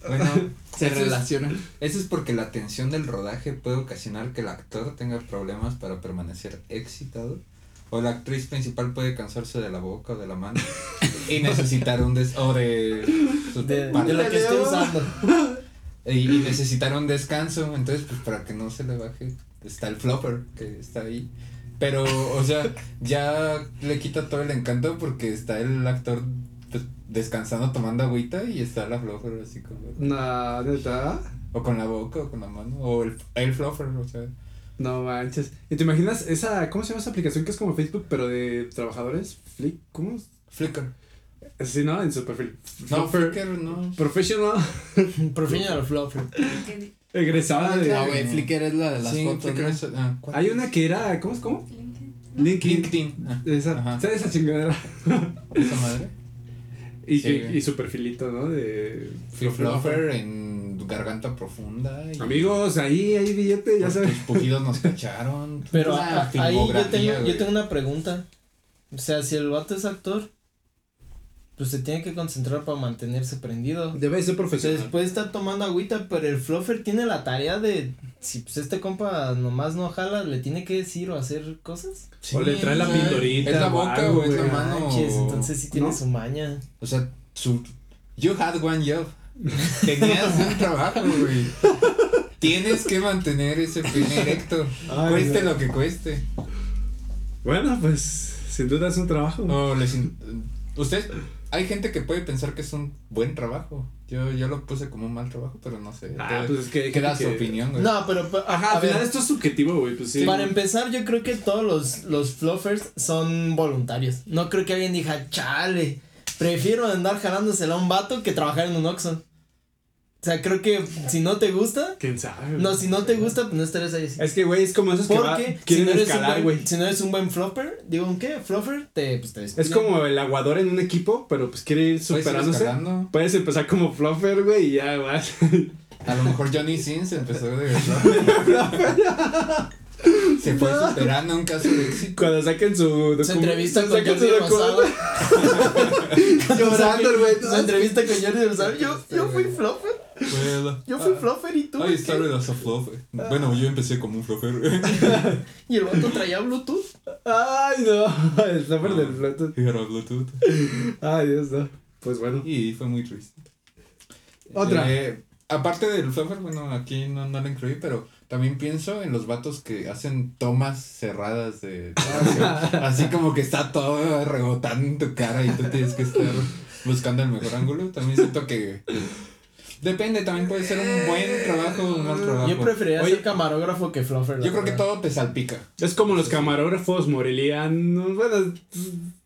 Bueno, se es- relaciona. Eso es porque la tensión del rodaje puede ocasionar que el actor tenga problemas para permanecer excitado. O la actriz principal puede cansarse de la boca o de la mano. y necesitar un des o de, su de lo que esté usando. y, y necesitar un descanso. Entonces, pues para que no se le baje, está el flopper que está ahí. Pero, o sea, ya le quita todo el encanto porque está el actor pues, descansando, tomando agüita y está la flopper así como. No, neta. O con la boca o con la mano. O el, el fluffer, o sea. No manches. ¿Y te imaginas esa, cómo se llama esa aplicación que es como Facebook, pero de trabajadores? Flick, ¿cómo? Flickr. Sí, ¿no? En su perfil. No, Fluffer Flickr no. Professional. Professional fluffer. LinkedIn. Egresada de. Ah, güey, Flickr es la de las sí, fotos, es- ah. Hay una que era, ¿cómo es? ¿Cómo? LinkedIn. LinkedIn. LinkedIn. Ah, Esa, Ajá. ¿Sabes esa chingadera? esa madre. Y, Sí, y- su perfilito, ¿no? De. Fluffer en garganta profunda. Y Amigos, ahí hay billete, ya Tus sabes. pujidos nos cacharon. Pero a- ahí yo tengo, yo tengo una pregunta. O sea, si el vato es actor, pues se tiene que concentrar para mantenerse prendido. Debe ser O profesional. puede estar tomando agüita, pero el fluffer tiene la tarea de, si pues este compa nomás no jala, le tiene que decir o hacer cosas. Sí, o le trae la o sea, pindorita. Es la o boca, algo, güey, es la güey. mano. Manches, entonces sí tiene ¿no? su maña. O sea, su. You had one job. Tenías un trabajo, güey. Tienes que mantener ese pene erecto. Ay, cueste lo que cueste. Bueno, pues, sin duda es un trabajo. O les in- Usted. Hay gente que puede pensar que es un buen trabajo. Yo, yo lo puse como un mal trabajo, pero no sé. Ah, pues es que queda gente su que- opinión, güey. No, pero Ajá, a al ver, final esto es subjetivo, güey, pues sí. Para empezar, yo creo que todos los, los fluffers son voluntarios. No creo que alguien diga, chale, prefiero andar jalándosela a un vato que trabajar en un Oxxo. O sea, creo que si no te gusta, ¿Quién sabe? no, si no te gusta, pues no estarías ahí. Es que, güey, es como esos que va- Porque si quieren no, eres un escalar, güey. buen, si no eres un buen flopper, digo, ¿un qué? Flopper, te, pues te Es como el aguador en un equipo, pero pues quiere ir Puedes ir superándose. Puedes empezar como fluffer, güey, y ya vas. A lo mejor Johnny Sins empezó de Se fue superando un caso de éxito. Cuando saquen su Se entrevista con Jordi su Rosado. Llorando güey. Se entrevista con Jordi Rosado. Yo, yo fui fluffer. Bueno. Yo fui fluffer y tú. Ay, ¿qué? está ruidoso fluffer. Bueno, yo empecé como un fluffer. Y el vato traía Bluetooth. Ay, no. El software del Bluetooth. Era Bluetooth. Ay, Dios, no. Pues bueno. Y fue muy triste. Otra. Eh, aparte del fluffer, bueno, aquí no, no lo incluí, pero también pienso en los vatos que hacen tomas cerradas de. así como que está todo rebotando en tu cara y tú tienes que estar buscando el mejor ángulo. También siento que. Depende, también puede ser un buen trabajo o un mal trabajo. Yo preferiría Oye, ser camarógrafo que fluffer. Yo creo que todo te salpica. Es como los camarógrafos morelianos. Bueno,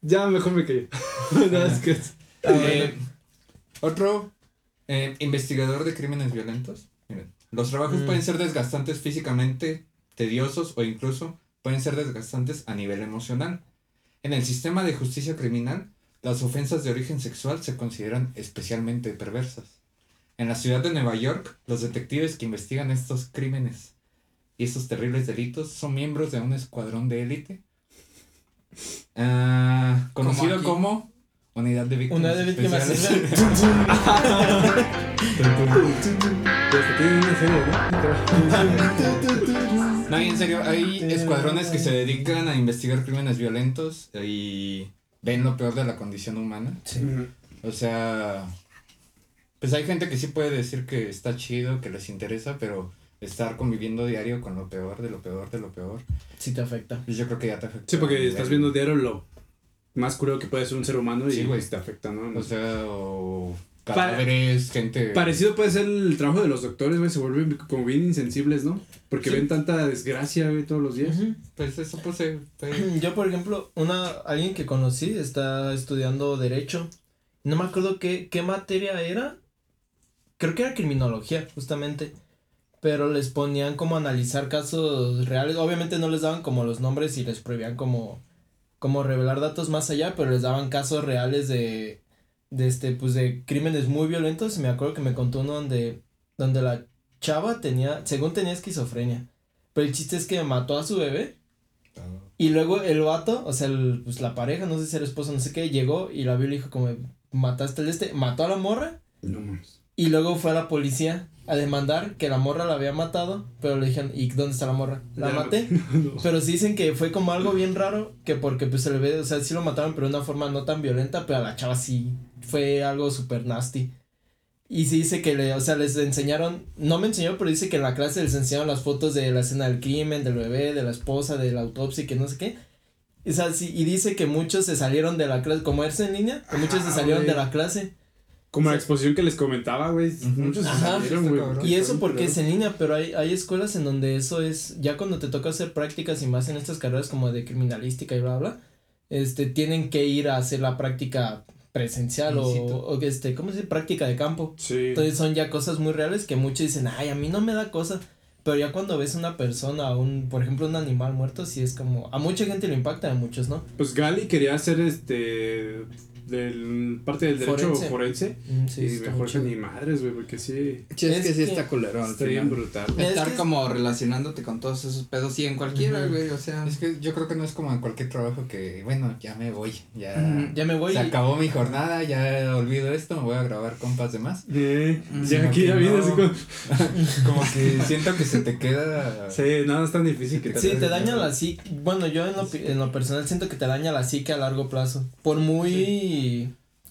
ya mejor me callo. No, es que. Eh, otro eh, investigador de crímenes violentos. Miren, los trabajos Mm. pueden ser desgastantes físicamente, tediosos o incluso pueden ser desgastantes a nivel emocional. En el sistema de justicia criminal, las ofensas de origen sexual se consideran especialmente perversas. En la ciudad de Nueva York, los detectives que investigan estos crímenes y estos terribles delitos son miembros de un escuadrón de élite ah, conocido como Unidad de Víctimas Una de víctimas. ¿no? En serio, hay escuadrones que se dedican a investigar crímenes violentos y ven lo peor de la condición humana. O sea, pues hay gente que sí puede decir que está chido, que les interesa, pero estar conviviendo diario con lo peor, de lo peor, de lo peor, Sí te afecta. pues yo creo que ya te afecta. Sí, porque estás viendo diario lo más cruel que puede ser un ser humano y Sí, güey. pues, te afecta, ¿no? O sea, o cadáveres, gente... Parecido puede ser el trabajo de los doctores, güey, se vuelven como bien insensibles, ¿no? Porque Sí. ven tanta desgracia, güey, todos los días. Ujú. Pues eso pues puede- Yo, por ejemplo, una alguien que conocí está estudiando derecho. No me acuerdo qué, qué materia era. Creo que era criminología, justamente. Pero les ponían como a analizar casos reales. Obviamente no les daban como los nombres y les prohibían como, como revelar datos más allá, pero les daban casos reales de, de este, pues de crímenes muy violentos. Y me acuerdo que me contó uno donde, donde la chava tenía, según tenía esquizofrenia. Pero el chiste es que mató a su bebé. Y luego el vato, o sea, el, pues la pareja, no sé si era esposo, no sé qué, llegó y la vio y le dijo como, mataste el este, mató a la morra No mames. Y luego fue a la policía a demandar que la morra la había matado, pero le dijeron, ¿y dónde está la morra? La maté. no. Pero sí dicen que fue como algo bien raro, que porque pues se le ve, o sea, sí lo mataron, pero de una forma no tan violenta, pero a la chava sí fue algo super nasty. Y sí dice que le, o sea, les enseñaron, no me enseñó, pero dice que en la clase les enseñaron las fotos de la escena del crimen, del bebé, de la esposa, de la autopsia, y que no sé qué. O sea, sí, y dice que muchos se salieron de la clase, como es en línea, que muchos se salieron de la clase. Como la exposición que les comentaba, güey. Muchos se Ajá. salieron, güey. Y eso porque es en línea, pero hay, hay escuelas en donde eso es, ya cuando te toca hacer prácticas y más en estas carreras como de criminalística y bla, bla, este, tienen que ir a hacer la práctica presencial o, o este, ¿cómo se dice? Práctica de campo. Sí. Entonces son ya cosas muy reales que muchos dicen, ay, a mí no me da cosa. Pero ya cuando ves una persona, un, por ejemplo, un animal muerto, sí es como, a mucha gente le impacta, a muchos, ¿no? Pues Gali quería hacer este. Del, parte del derecho Forense. forense. Mm, sí, y mejor que ni madres, güey, porque sí. Sí, es, Es que sí está culero al Está bien final. brutal. Es Estar que es- como relacionándote con todos esos pedos y en cualquiera, güey, o sea. Es que yo creo que no es como en cualquier trabajo que, bueno, ya me voy, ya... Ujú. Ya me voy. Se y- acabó mi jornada, ya olvido esto, me voy a grabar compas de más. Eh, ya aquí ya viene no. así como. Como que siento que se te queda... Sí, no, es tan difícil que Sí, te daña la psique. Bueno, yo en lo, en lo personal siento que te daña la psique a largo plazo. Por muy.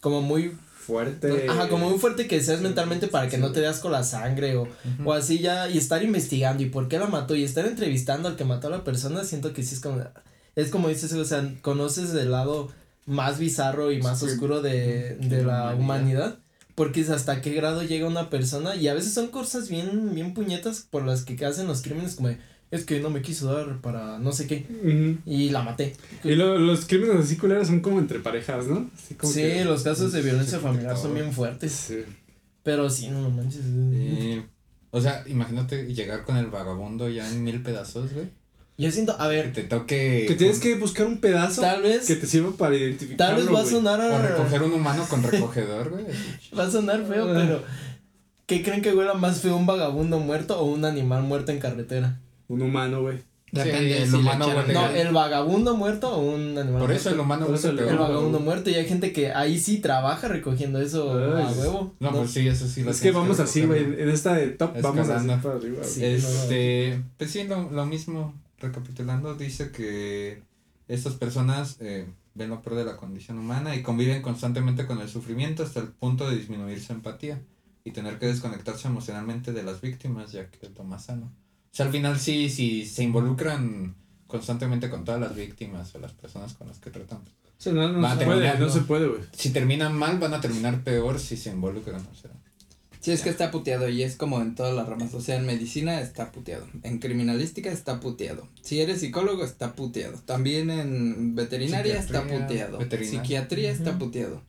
Como muy. fuerte. Ajá, como muy fuerte que seas mentalmente para que no te das con la sangre o, o así ya. Y estar investigando y por qué la mató y estar entrevistando al que mató a la persona, siento que sí es como. Es como dices, o sea, conoces el lado más bizarro y más Sí. oscuro de, de De la la humanidad. humanidad. Porque es hasta qué grado llega una persona y a veces son cosas bien, bien puñetas por las que hacen los crímenes como de, es que no me quiso dar para no sé qué y la maté. Y lo- los crímenes así culeros son como entre parejas, ¿no? Así como Sí, que- los casos de violencia familiar son bien fuertes. Sí. Pero sí, no, manches. O sea, imagínate llegar con el vagabundo ya en mil pedazos, güey. Yo siento, a Que ver, te toque... Que tienes que buscar un pedazo tal vez, que te sirva para identificarlo. tal vez va a sonar O a, recoger un humano con recogedor, güey. va a sonar feo, Ah. pero ¿Qué creen que huela más feo, un vagabundo muerto o un animal muerto en carretera? Un humano, güey. Depende Sí, el si humano No, el vagabundo muerto o un animal Por muerto. eso el humano eso el-. El No, vagabundo no. muerto y hay gente que ahí sí trabaja recogiendo eso Ay, a huevo. No, pues sí, eso sí lo Es que vamos así, güey. En esta de top vamos así Escalando. para arriba. Sí. Este, pues sí, lo, lo mismo, recapitulando, dice que estas personas eh, ven lo peor de la condición humana y conviven constantemente con el sufrimiento hasta el punto de disminuir su empatía y tener que desconectarse emocionalmente de las víctimas, ya que es lo más sano. O sea, al final sí, si se involucran constantemente con todas las víctimas o las personas con las que tratan. O sea, no, no se puede, terminar, no ¿no? se puede, güey. Si terminan mal, van a terminar peor si se involucran, o sea. Sí, es que está puteado y es como en todas las ramas. O sea, en medicina está puteado. En criminalística está puteado. Si eres psicólogo, está puteado. También en veterinaria está puteado. veterinaria. Psiquiatría está Ujú. puteado.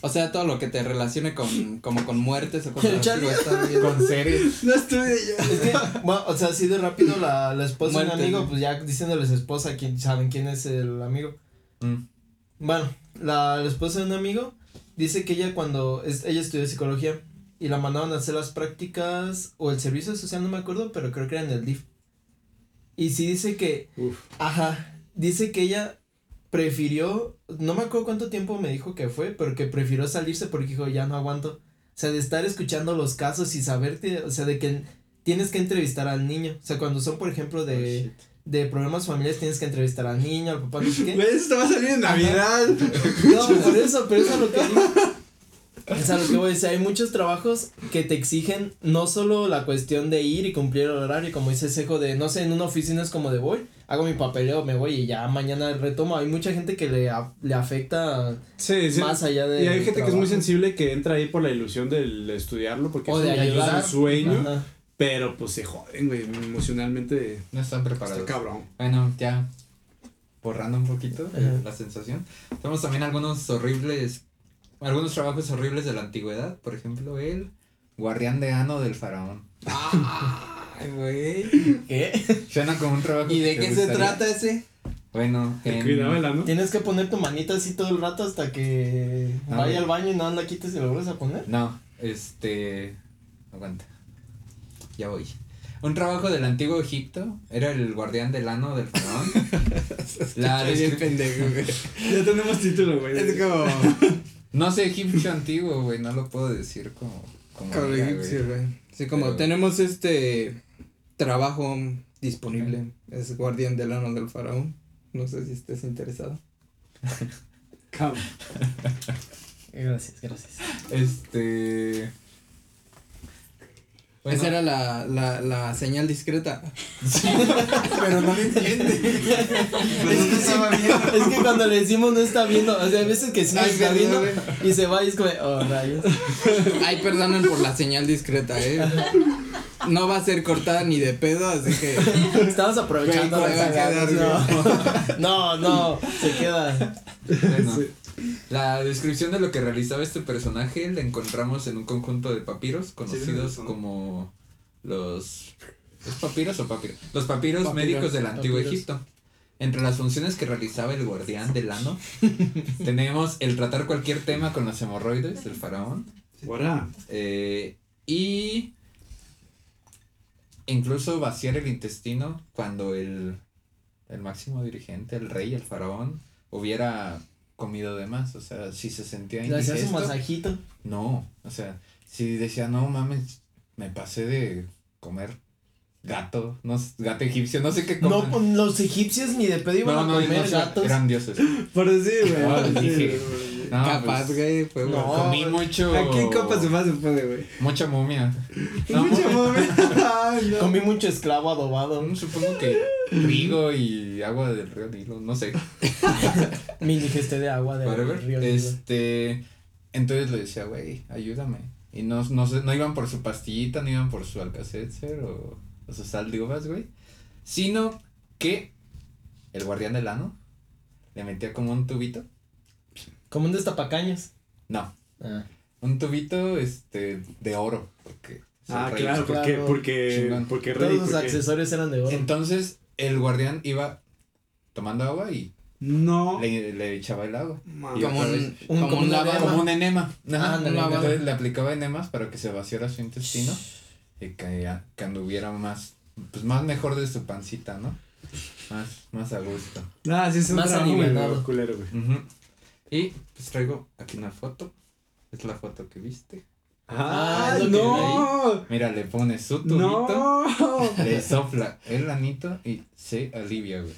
O sea, todo lo que te relacione con, como con muertes o cosas así. Con seres. No estuve yo. Es que, bueno, o sea, así de rápido la, la esposa de un amigo, pues ya diciéndoles esposa, quién saben quién es el amigo. Mm. Bueno, la, la esposa de un amigo dice que ella cuando es, ella estudió psicología y la mandaban a hacer las prácticas o el servicio social, no me acuerdo, pero creo que era en el DIF. Y sí dice que, Uf. ajá, dice que ella prefirió, no me acuerdo cuánto tiempo me dijo que fue, pero que prefirió salirse porque dijo, ya no aguanto. O sea, de estar escuchando los casos y saberte, o sea, de que tienes que entrevistar al niño. O sea, cuando son, por ejemplo, de, de problemas familiares, tienes que entrevistar al niño, al papá, no sé qué. Güey, esto va a salir en Ajá. Navidad. No, por eso, pero eso es lo que digo. Es a lo que voy a decir, hay muchos trabajos que te exigen no solo la cuestión de ir y cumplir el horario, como dice Sejo, de, no sé, en una oficina es como de voy, hago mi papeleo, me voy y ya mañana retomo. Hay mucha gente que le, a- le afecta Sí, sí. más allá de. Y hay gente que es muy sensible que entra ahí por la ilusión del estudiarlo porque O es de un- ayudar. es un sueño, Ajá. pero pues se joden, güey, emocionalmente No están preparados. está cabrón. Bueno, ya borrando un poquito eh, la sensación. Tenemos también algunos horribles, algunos trabajos horribles de la antigüedad. Por ejemplo, el guardián de ano del faraón. Ay, güey. ¿Qué? Suena como un trabajo. ¿Y de qué se trata ese? Bueno, en- ¿no? Tienes que poner tu manita así todo el rato hasta que Ah, vaya al baño y no la quites y lo vuelves a poner. No, este. Aguanta. Ya voy. Un trabajo del antiguo Egipto era el guardián del ano del faraón. la Estoy bien descri- pendejo, güey. Ya tenemos título, güey. Es como. No sé egipcio antiguo, güey, no lo puedo decir como. como Como diga, egipcio, güey. güey. Sí, como Pero- tenemos este trabajo disponible. Es guardián del ano del faraón. No sé si estés interesado. Cabrón. Gracias, gracias. Este. Bueno, Esa era la, la, la señal discreta. pero no lo entiende. Pues no estaba bien. Es que cuando le decimos no está viendo, o sea, hay veces que sí Ay, está viendo y se va y es como, oh, rayos. Ay, perdonen por la señal discreta, eh. No va a ser cortada ni de pedo, así que. Estamos aprovechando la ¿cómo va a cagada, quedar, No, no, no, se queda. Bueno, la descripción de lo que realizaba este personaje la encontramos en un conjunto de papiros conocidos Sí, como los ¿Es papiros o papiros? Los papiros, Papiros, médicos del antiguo papiros. Egipto. Entre las funciones que realizaba el guardián del ano, tenemos el tratar cualquier tema con los hemorroides del faraón eh, y incluso vaciar el intestino cuando el, el máximo dirigente, el rey, el faraón, hubiera comido de más. O sea, si se sentía Le hacías un indigesto. masajito. No, o sea, si decía, no mames, me pasé de comer gato, no gato egipcio, no sé qué No, coman. pues, los egipcios ni de pedo iban no, a no, comer no gatos. eran dioses. Por decir, güey. No, Capaz, pues, güey, fue No. bueno. comí mucho. Aquí en Copa se más se puede, güey. Mucha momia. No. Ay, no. Comí mucho esclavo adobado. Mm, Supongo que trigo y agua del río Nilo, no sé. Me indigesté de agua de Whatever. río Nilo. Este, entonces le decía, güey, ayúdame. Y no, no, sé, no iban por su pastillita, no iban por su alcacelser o, o su sal de uvas, güey. Sino que el guardián del ano le metía como un tubito. Como un destapacaños. No, Ah. un tubito este de oro. Porque Ah, claro, porque, claro. porque, Chingón. porque Todos rey, los porque- accesorios eran de oro. Entonces el guardián iba tomando agua y No. le, le echaba el agua. Y Como un, vez- Un- como como un un lavado. Como un enema. Ajá, un ándale. Entonces le aplicaba enemas para que se vaciara su intestino y que, que anduviera más, pues más mejor de su pancita, ¿no? Más, más a gusto. Ah, sí, es un Más trabajo culero, güey. Ujú. Y pues traigo aquí una foto. Es la foto que viste. Ah, ¡Ah, no! Mira, le pone su tubito, ¡No! le sopla el anito y se alivia, güey.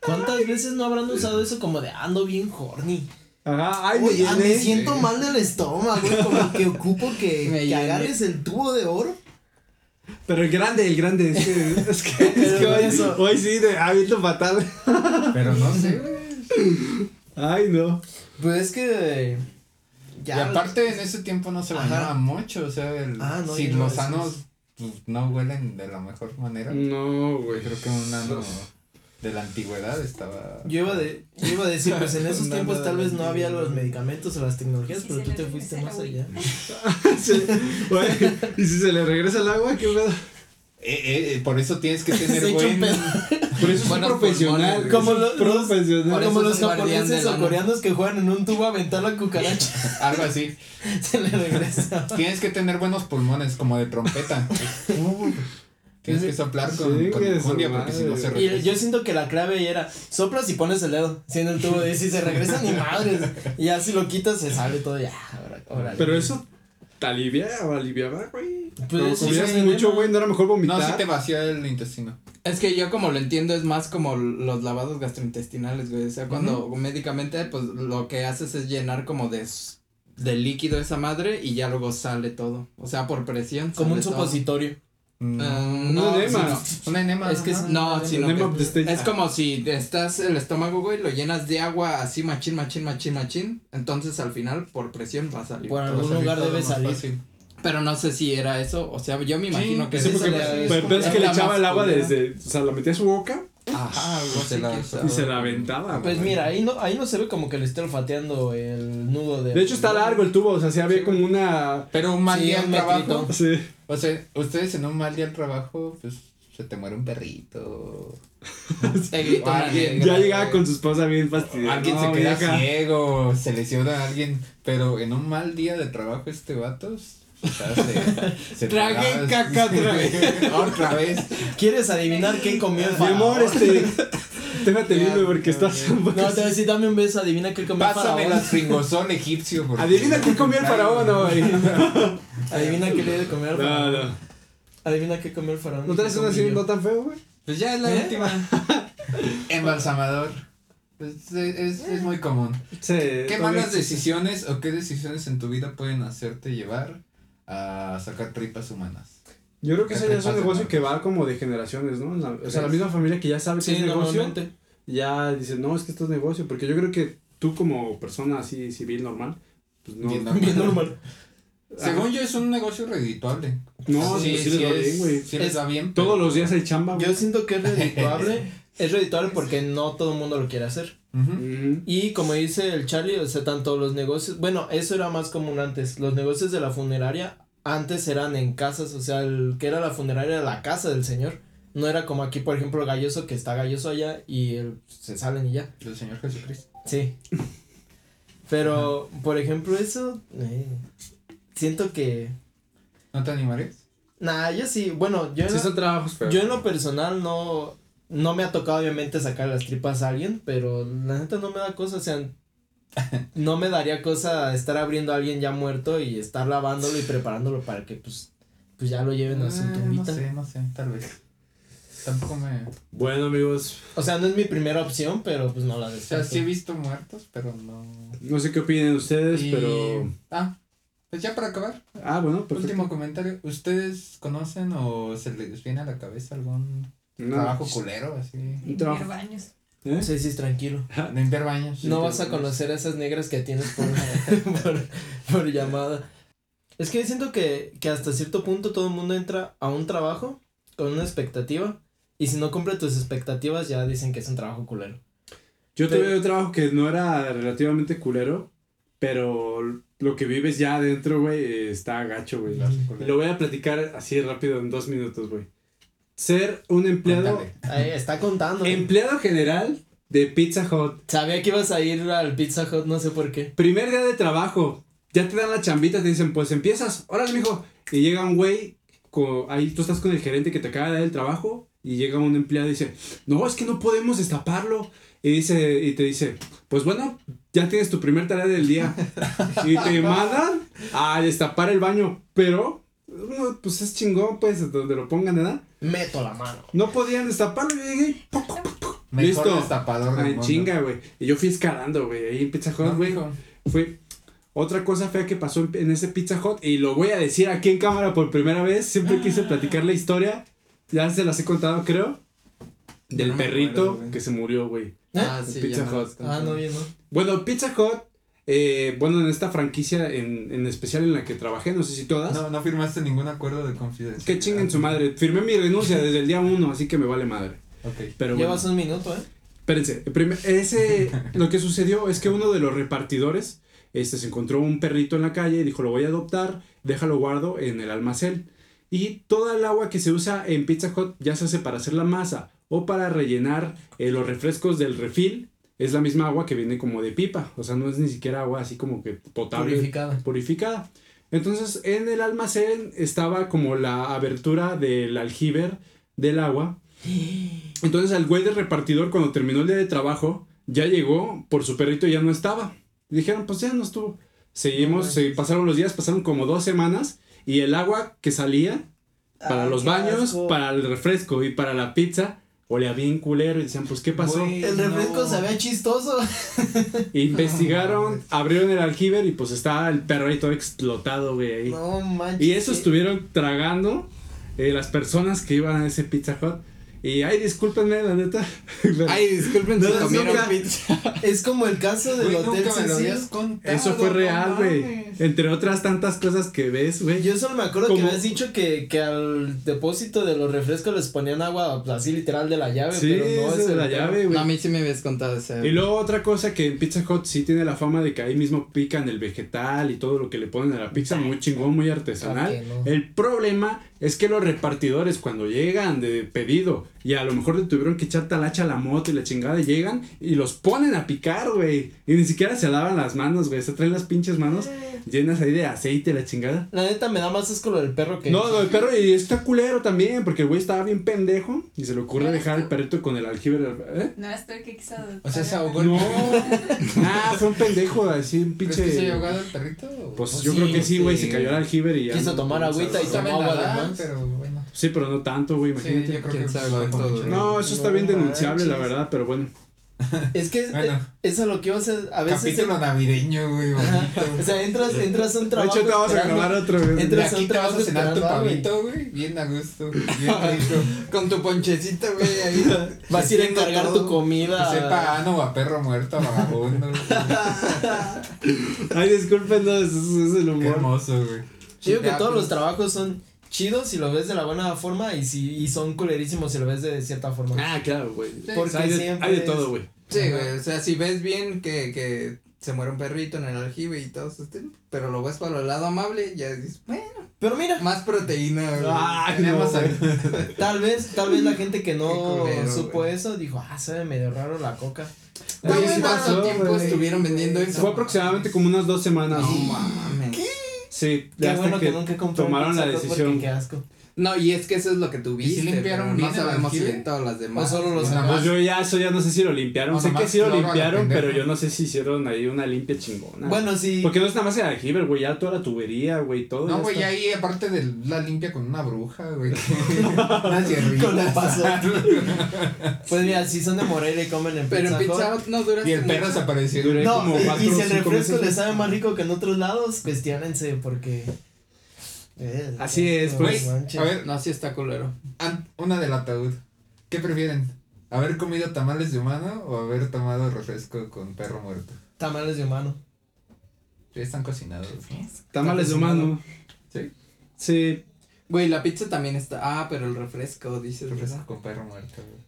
¿Cuántas veces no habrán usado eso como de ando bien horny? Ajá, ay, Uy, ah, me siento mal del estómago, güey, como que ocupo que, agarres el tubo de oro. Pero el grande, el grande, es que, es que, es que Pero hoy, eso. hoy sí, de hábito fatal. Pero no sé, güey. Ay, no. Pues es que. Y aparte en ese tiempo no se bañaba mucho, o sea, el, Ah, no, si ya no, los sanos es- pues, no huelen de la mejor manera. No, güey. Creo que un ano de la antigüedad estaba. Yo iba, de, yo iba a decir, pues en esos tiempos tal vez no había los medicamentos o las tecnologías, Sí, pero tú te fuiste más allá. Sí, güey, ¿Y si se le regresa el agua? ¿Qué pedo? Eh, eh, por eso tienes que tener buen. Por eso es un profesional. pulmones, Como los- profesional. Como los japoneses o ano. coreanos que juegan en un tubo a aventar la cucaracha. Algo así. se le regresa. Tienes que tener buenos pulmones, como de trompeta. Tienes que soplar con, Sí, con porque si no se madre. Y regresa. yo siento que la clave ahí era soplas y pones el dedo, si en el tubo, y si se regresa ni madres. Y ya si lo quitas se sale todo ya. ahora- órale. Pero eso te alivia o aliviaba, güey. Pues Como sí, comías sí, mucho, güey, no era mejor vomitar. No, si te vacía el intestino. Es que yo como lo entiendo es más como los lavados gastrointestinales, güey. O sea, cuando médicamente, pues lo que haces es llenar como de, de líquido esa madre y ya luego sale todo. O sea, por presión. Como un todo. supositorio. No. Ah, Un no, enema. sí, Una enema. Es que no, no, sino Enema que de stage. es como si estás el estómago, güey, lo llenas de agua así machín, machín, machín, machín. Entonces al final, por presión, va a salir. Por algún lugar debe salir. fácil. Pero no sé si era eso. O sea, yo me imagino que Sí, es porque, pero es que le la echaba el agua desde, o sea, lo metía a su boca Ajá, algo Y se la- y se la aventaba. Pues güey. mira, ahí no, ahí no se ve como que le esté olfateando el nudo de. De hecho está largo el tubo, o sea, sí había como una... Pero un mal Sí, día un metrito. Sí. O sea, ustedes en un mal día al trabajo, pues se te muere un perrito. Alguien- Ya llegaba con su esposa bien fastidiada. Alguien No, se queda vieja. ciego, se lesiona a alguien. Pero en un mal día de trabajo, este vato. O sea, se, se Tragué caca otra vez. otra vez. ¿Quieres adivinar qué comió el Mi amor, este... Ya, dime porque estás... No, te voy a decir, dame un beso, adivina qué comió el Pásame faraón. el fringosol egipcio. porque- Adivina qué comió el faraón, no, güey. Adivina qué le debe comer al No, faraón. no. Adivina qué comió el faraón. ¿No traes comí así no tan feo, güey? Pues ya es la ¿Eh? última. Embalsamador. Pues, es, es, es muy común. Sí. ¿Qué malas decisiones o qué decisiones en tu vida pueden hacerte llevar a sacar tripas humanas? Yo creo que eso ¿Qué ya es un negocio que va como de generaciones, ¿no? La- o sea, la misma familia que ya sabe que es negocio, normalmente. ya dice, no, es que esto es negocio. Porque yo creo que tú como persona así civil normal, pues no. Bien normal. Bien normal. Según yo es un negocio redituable. No, sí, sí, sí, les va es- bien, güey. sí les Es- va bien. Todos los días hay chamba, güey. Yo siento que es redituable. es redituable porque no todo el mundo lo quiere hacer. Y como dice el Charlie, o sea, tanto los negocios, bueno, eso era más común antes. Los negocios de la funeraria antes eran en casas, o sea, el que era la funeraria era la casa del señor. No era como aquí, por ejemplo, Galloso, que está Galloso allá y el- se salen y ya. El Señor Jesucristo. Sí. Pero, por ejemplo, eso, eh, siento que... ¿No te animarías? Nah, yo sí, bueno, yo... en Sí, lo- son trabajos feos. Yo en lo personal no, no me ha tocado obviamente sacar las tripas a alguien, pero la neta no me da cosa, o sea, no me daría cosa estar abriendo a alguien ya muerto y estar lavándolo y preparándolo para que pues, pues ya lo lleven a su Eh, no tumbita. sé, no sé, tal vez. Tampoco me... Bueno, amigos, O sea, no es mi primera opción, pero pues no la O sea, sí he visto muertos, pero no... no sé qué opinen ustedes, Y- pero... Ah, pues ya para acabar. Ah, bueno, perfecto. Último comentario. ¿Ustedes conocen o se les viene a la cabeza algún No. trabajo culero así? Un trabajo. Limpiar baños. ¿Eh? Sí, sí, tranquilo. Limpiar baños. No vas a conocer a esas negras que tienes por, por, por llamada. Es que siento que, que hasta cierto punto todo el mundo entra a un trabajo con una expectativa y si no cumple tus expectativas ya dicen que es un trabajo culero. Yo Pero- tuve un trabajo que no era relativamente culero, pero lo que vives ya adentro, güey, está gacho, güey. Lo voy a platicar así rápido en dos minutos, güey. Ser un empleado. Ahí está contando. empleado general de Pizza Hut. Sabía que ibas a ir al Pizza Hut, no sé por qué. Primer día de trabajo. Ya te dan la chambita, te dicen, pues empiezas, órale, mijo. Y llega un güey, ahí tú estás con el gerente que te acaba de dar el trabajo. Y llega un empleado y dice, no, es que no podemos destaparlo. Y dice, y te dice, pues bueno, ya tienes tu primer tarea del día. y te mandan a destapar el baño. Pero, pues es chingón, pues, donde lo pongan, ¿verdad? Meto la mano. No podían destaparlo. Y llegué. Mejor Listo. destapador del Ay, mundo. chinga, güey. Y yo fui escalando, güey, ahí en Pizza Hut, güey. mijo. Fue otra cosa fea que pasó en, en ese Pizza Hut. Y lo voy a decir aquí en cámara por primera vez. Siempre quise platicar la historia. Ya se las he contado, creo. Del no perrito acuerdo, güey. que se murió, güey. Ah, El sí, Pizza ya Hut. has Ah, no, bien, no. Bueno, Pizza Hut, eh, bueno, en esta franquicia en, en especial en la que trabajé, no sé si todas. No, no firmaste ningún acuerdo de confidencialidad. Que chinguen su madre. Firmé mi renuncia desde el día uno, así que me vale madre. Ok. Pero bueno. Llevas un minuto, ¿eh? Espérense, ese, lo que sucedió es que uno de los repartidores, este, se encontró un perrito en la calle y dijo, lo voy a adoptar, déjalo guardo en el almacén. Y toda el agua que se usa en Pizza Hut, ya se hace para hacer la masa o para rellenar eh, los refrescos del refil, es la misma agua que viene como de pipa, o sea, no es ni siquiera agua así como que potable Purificada. purificada. Entonces, en el almacén estaba como la abertura del aljiber del agua. Entonces, al güey del repartidor, cuando terminó el día de trabajo, ya llegó por su perrito y ya no estaba. Y dijeron, pues ya no estuvo. Seguimos, se pasaron los días, pasaron como dos semanas y el agua que salía para Ay, los baños, asco. para el refresco y para la pizza, olía bien culero y decían, pues, ¿qué pasó? El refresco no. se ve chistoso. Investigaron, abrieron el aljiber y pues estaba el perro ahí todo explotado, güey, ahí. No manches. Y eso estuvieron tragando eh, las personas que iban a ese Pizza Hut. Y ay, discúlpenme, la neta. Ay, disculpen si No, comieron nunca- pizza. Es como el caso del Güey, Hotel nunca me lo Cecil. habías contado. eso fue real, güey. Entre otras tantas cosas que ves, güey. Yo solo me acuerdo que Como- habías dicho que, que al depósito de los refrescos les ponían agua pues, así literal de la llave, Sí, pero no es de la llave, güey. No, a mí sí me habías contado ese. Y luego otra cosa que en Pizza Hut sí tiene la fama de que ahí mismo pican el vegetal y todo lo que le ponen a la pizza, muy chingón, muy artesanal. El problema es que los repartidores cuando llegan de pedido y a lo mejor le tuvieron que echar talacha a la moto y la chingada, llegan y los ponen a picar, güey. Y ni siquiera se lavan las manos, güey. Se traen las pinches manos llenas ahí de aceite, la chingada. La neta me da más asco lo del perro que. No, no, el perro y está culero también, porque el güey estaba bien pendejo y se le ocurre ¿No dejar al perrito con el aljibe. ¿Eh? No el que quiso O sea, se ahogó el No. Ah, fue un pendejo, así un ¿Crees que se pinche. ahogado el perrito? Pues yo sí? creo que sí, güey, sí. se cayó al aljibe y ya. Quiso no tomar agüita y tomó agua de más. pero bueno. Sí, pero no tanto, güey, Sí, imagínate. yo creo quién que sabe lo todo. No, eso está bien denunciable, la verdad, pero bueno. Es que Bueno. eso es lo que iba a. A veces. Capítulo navideño, güey. O sea, entras, entras a un De trabajo. hecho, te vamos a grabar otro, güey. De Entras a aquí un te vas a trabajo cenar tu pavito, güey, bien a gusto, bien rico. Con tu ponchecito, güey, ahí. Vas a ir a encargar todo. tu comida. Que sepa ano o a perro muerto, a vagabundo. Ay, disculpen, no, eso, eso es el Qué humor. hermoso, güey. Yo digo que todos los Chingazos. trabajos son chidos si lo ves de la buena forma y si y son culerísimos si lo ves de cierta forma. Ah, claro, güey. Porque O sea, hay, de, siempre hay de todo, güey. Sí, güey, o sea, si ves bien que, que se muere un perrito en el aljibe y todo eso, pero lo ves para el lado amable, ya dices, bueno, Pero mira, más proteína, güey. Ay, Tenemos no, tal vez, tal vez la gente que Qué no culero, supo güey. eso dijo, ah, sabe medio raro la coca. Sí ¿Cuánto tiempo güey. estuvieron vendiendo eso? Fue aproximadamente como unas dos semanas. No mames. Sí, Qué bueno que, que nunca tomaron la decisión. Qué asco. No, y es que eso es lo que ¿Y si limpiaron pero no el sabemos si en todas las demás. O solo los demás. Pues yo ya, eso ya no sé si lo limpiaron. O sé que sí lo la limpiaron, pero yo no sé si hicieron ahí una limpia chingona. Bueno, sí. Porque no es nada más el aljibe, güey, ya toda la tubería, güey, todo. No, güey, ahí aparte de la limpia con una bruja, güey. Con el paso. Pues mira, si son de Morelia y comen en Pero en Pizza no duraste Y el perro mucho. se apareció. Duré No, como y- si el refresco le sabe más rico que en otros lados, cuestionense porque. Eh, Así es, pues. manches. A ver, No, sí está culero. an- una del ataúd. ¿Qué prefieren? ¿Haber comido tamales de humano o haber tomado refresco con perro muerto? Tamales de humano. Ya están cocinados. Tamales de humano. ¿Sí? Sí. Güey, la pizza también está. Ah, pero el refresco, dices, Refresco ¿verdad? con perro muerto, güey.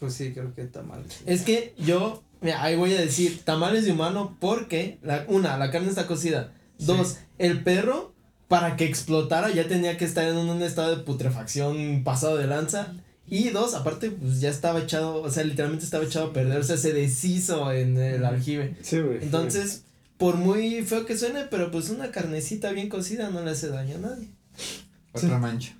Pues sí, creo que tamales. Es que yo, mira, ahí voy a decir tamales de humano porque, la, una, la carne está cocida. Dos, el perro, para que explotara, ya tenía que estar en un, estado de putrefacción pasado de lanza. Y dos, aparte, pues ya estaba echado, o sea, literalmente estaba echado a perder, o sea, se deshizo en el aljibe. Sí, güey. Entonces, por muy feo que suene, pero pues una carnecita bien cocida no le hace daño a nadie. Otra mancha.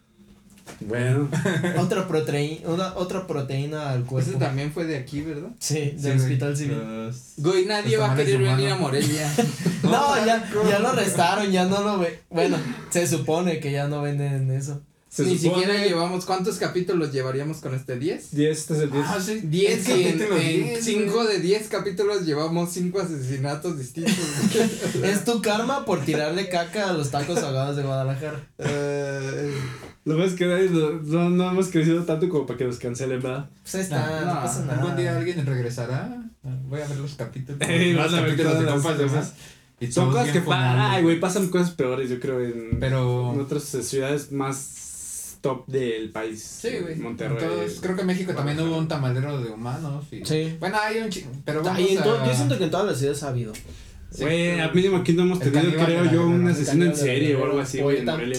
Bueno. otra proteína, otra proteína al Ese cuerpo. también fue de aquí, ¿verdad? Sí, del Sí, hospital civil. Los- Güey, nadie va a querer venir a. Morelia. No, ya, ya lo arrestaron, ya no lo ve. Bueno, se supone que ya no venden eso. Se Ni supone- siquiera llevamos, ¿cuántos capítulos llevaríamos con este 10? 10, este es el 10. Ah, sí. 10 El y en, capítulo 10, 5 güey. de 10 capítulos llevamos 5 asesinatos distintos. Es tu karma por tirarle caca a los tacos ahogados de Guadalajara. Lo más que no, no, no hemos crecido tanto como para que nos cancelen, ¿verdad? Pues ahí está, no, No, pasa nada. Algún día alguien regresará. Voy a ver los capítulos. Ey, los vas a ver capítulos de compas de cosas. más. Y Son cosas que pasan. Ay, güey, pasan cosas peores, yo creo, en, Pero. en otras eh, ciudades más top del país. Sí, güey. Monterrey. Entonces, creo que en México también hubo un tamalero de humanos. Y... Sí. Bueno, hay un chi- Pero vamos Ahí a... yo siento que en todas las ciudades ha habido. Sí, Güey, pero- a mínimo aquí no hemos tenido, creo yo, un asesino en serie o algo así, güey, en. Morelia.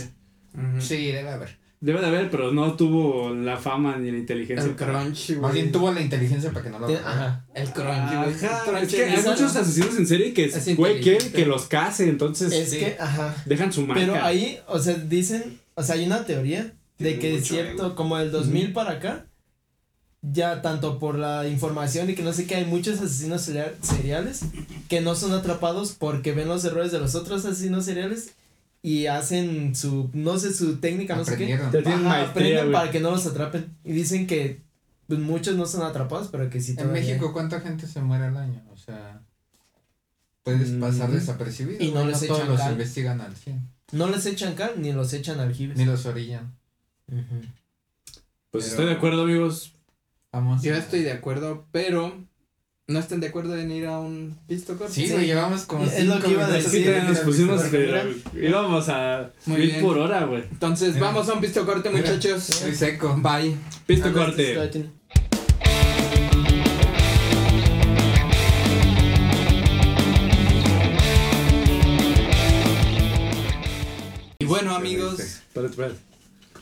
Ujú. Sí, debe haber. Debe de haber, pero no tuvo la fama ni la inteligencia. El crunch, güey. Más bien tuvo la inteligencia para que no lo haga. Ajá. El crunch, güey. Ajá, Crunch es que hay muchos asesinos en serie que, güey, quieren que los case, entonces Es sí. que, ajá. dejan su marca. Pero ahí, o sea, dicen, o sea, hay una teoría de que es cierto, ego. como el 2000 para acá, ya tanto por la información y que no sé qué, hay muchos asesinos seria- seriales que no son atrapados porque ven los errores de los otros asesinos seriales y hacen su, no sé, su técnica, no sé qué. Ajá, maestría, aprenden para que no los atrapen. Y dicen que pues, muchos no son atrapados, pero que sí En todavía- México, ¿cuánta gente se muere al año? O sea, puedes Mm. pasar desapercibido. Y no les todos echan los cal. investigan al 100. No les echan cal ni los echan aljibes. Ni los orillan. Pues Pero- estoy de acuerdo, amigos. Vamos. Yo a- estoy de acuerdo, pero no están de acuerdo en ir a un pisto corto. Sí, Sí. güey, llevamos como. Es lo que iba a decir, nos pusimos, pero íbamos a Muy ir bien. por hora, güey. Entonces, Mira. vamos a un pisto corte, Mira. muchachos. Soy seco. Bye. Pisto no, corte. Y bueno, amigos, Espérate, espérate.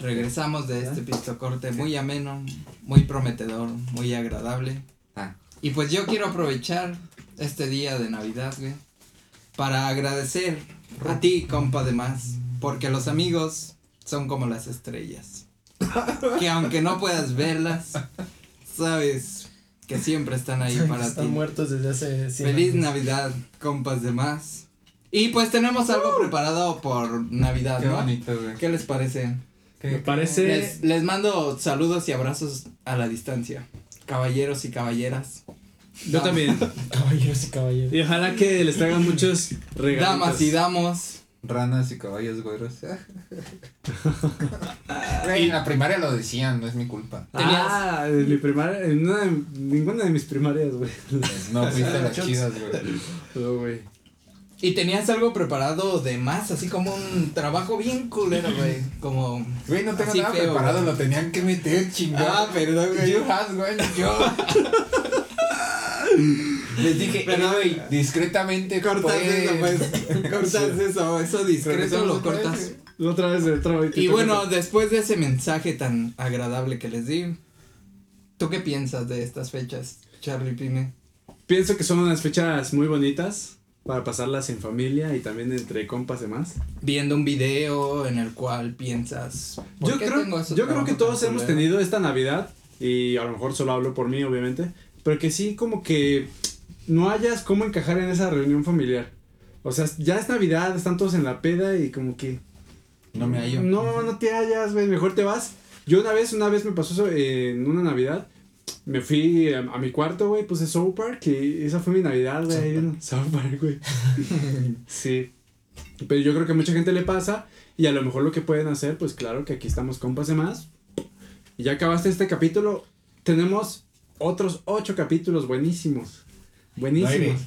Regresamos de este pisto corte muy ameno, muy prometedor, muy agradable. Ah. Y pues yo quiero aprovechar este día de Navidad, güey, para agradecer a ti, compa de más, porque los amigos son como las estrellas. Que aunque no puedas verlas, sabes que siempre están ahí para Están ti. muertos desde hace 100 Feliz años. Navidad, compas de más. Y pues tenemos algo preparado por Navidad, Qué ¿no? bonito, güey. ¿Qué les parece? Me parece. Les, les mando saludos y abrazos a la distancia. Caballeros y caballeras. Yo también. Caballeros y caballeros. Y ojalá que les traigan muchos regalitos. Damas y damos. Ranas y caballos güeros. En la primaria lo decían, no es mi culpa. Ah, en mi primaria, en una de- ninguna de mis primarias, güey. No fuiste las chidas, güey. No, güey. Y tenías algo preparado de más, así como un trabajo bien culero, güey. Como. Güey, no tengo nada feo, preparado, güey. lo tenían que meter, chingado. Ah, perdón, güey. You has, güey, yo. Les dije, Pero, "Eh, güey, discretamente. Cortas eso, pues. Cortas eso, eso discreto lo cortas. Otra vez, otra vez. Y bueno, después de ese mensaje tan agradable que les di, ¿tú qué piensas de estas fechas, Charlie Pime? Pienso que son unas fechas muy bonitas para pasarlas en familia y también entre compas y más. Viendo un video en el cual piensas. ¿por Yo qué creo, tengo yo creo que todos hemos tenido esta Navidad y a lo mejor solo hablo por mí, obviamente, pero que sí como que no hayas cómo encajar en esa reunión familiar. O sea, ya es Navidad, están todos en la peda y como que No me hallo. No, no te hallas, güey, mejor te vas. Yo una vez, una vez me pasó eso en una Navidad. Me fui a, a mi cuarto, güey, puse South Park y esa fue mi Navidad, güey. South Park, güey. sí. Pero yo creo que a mucha gente le pasa y a lo mejor lo que pueden hacer, pues claro que aquí estamos compas de más. Y ya acabaste este capítulo. Tenemos otros ocho capítulos buenísimos. Buenísimos. Nueve.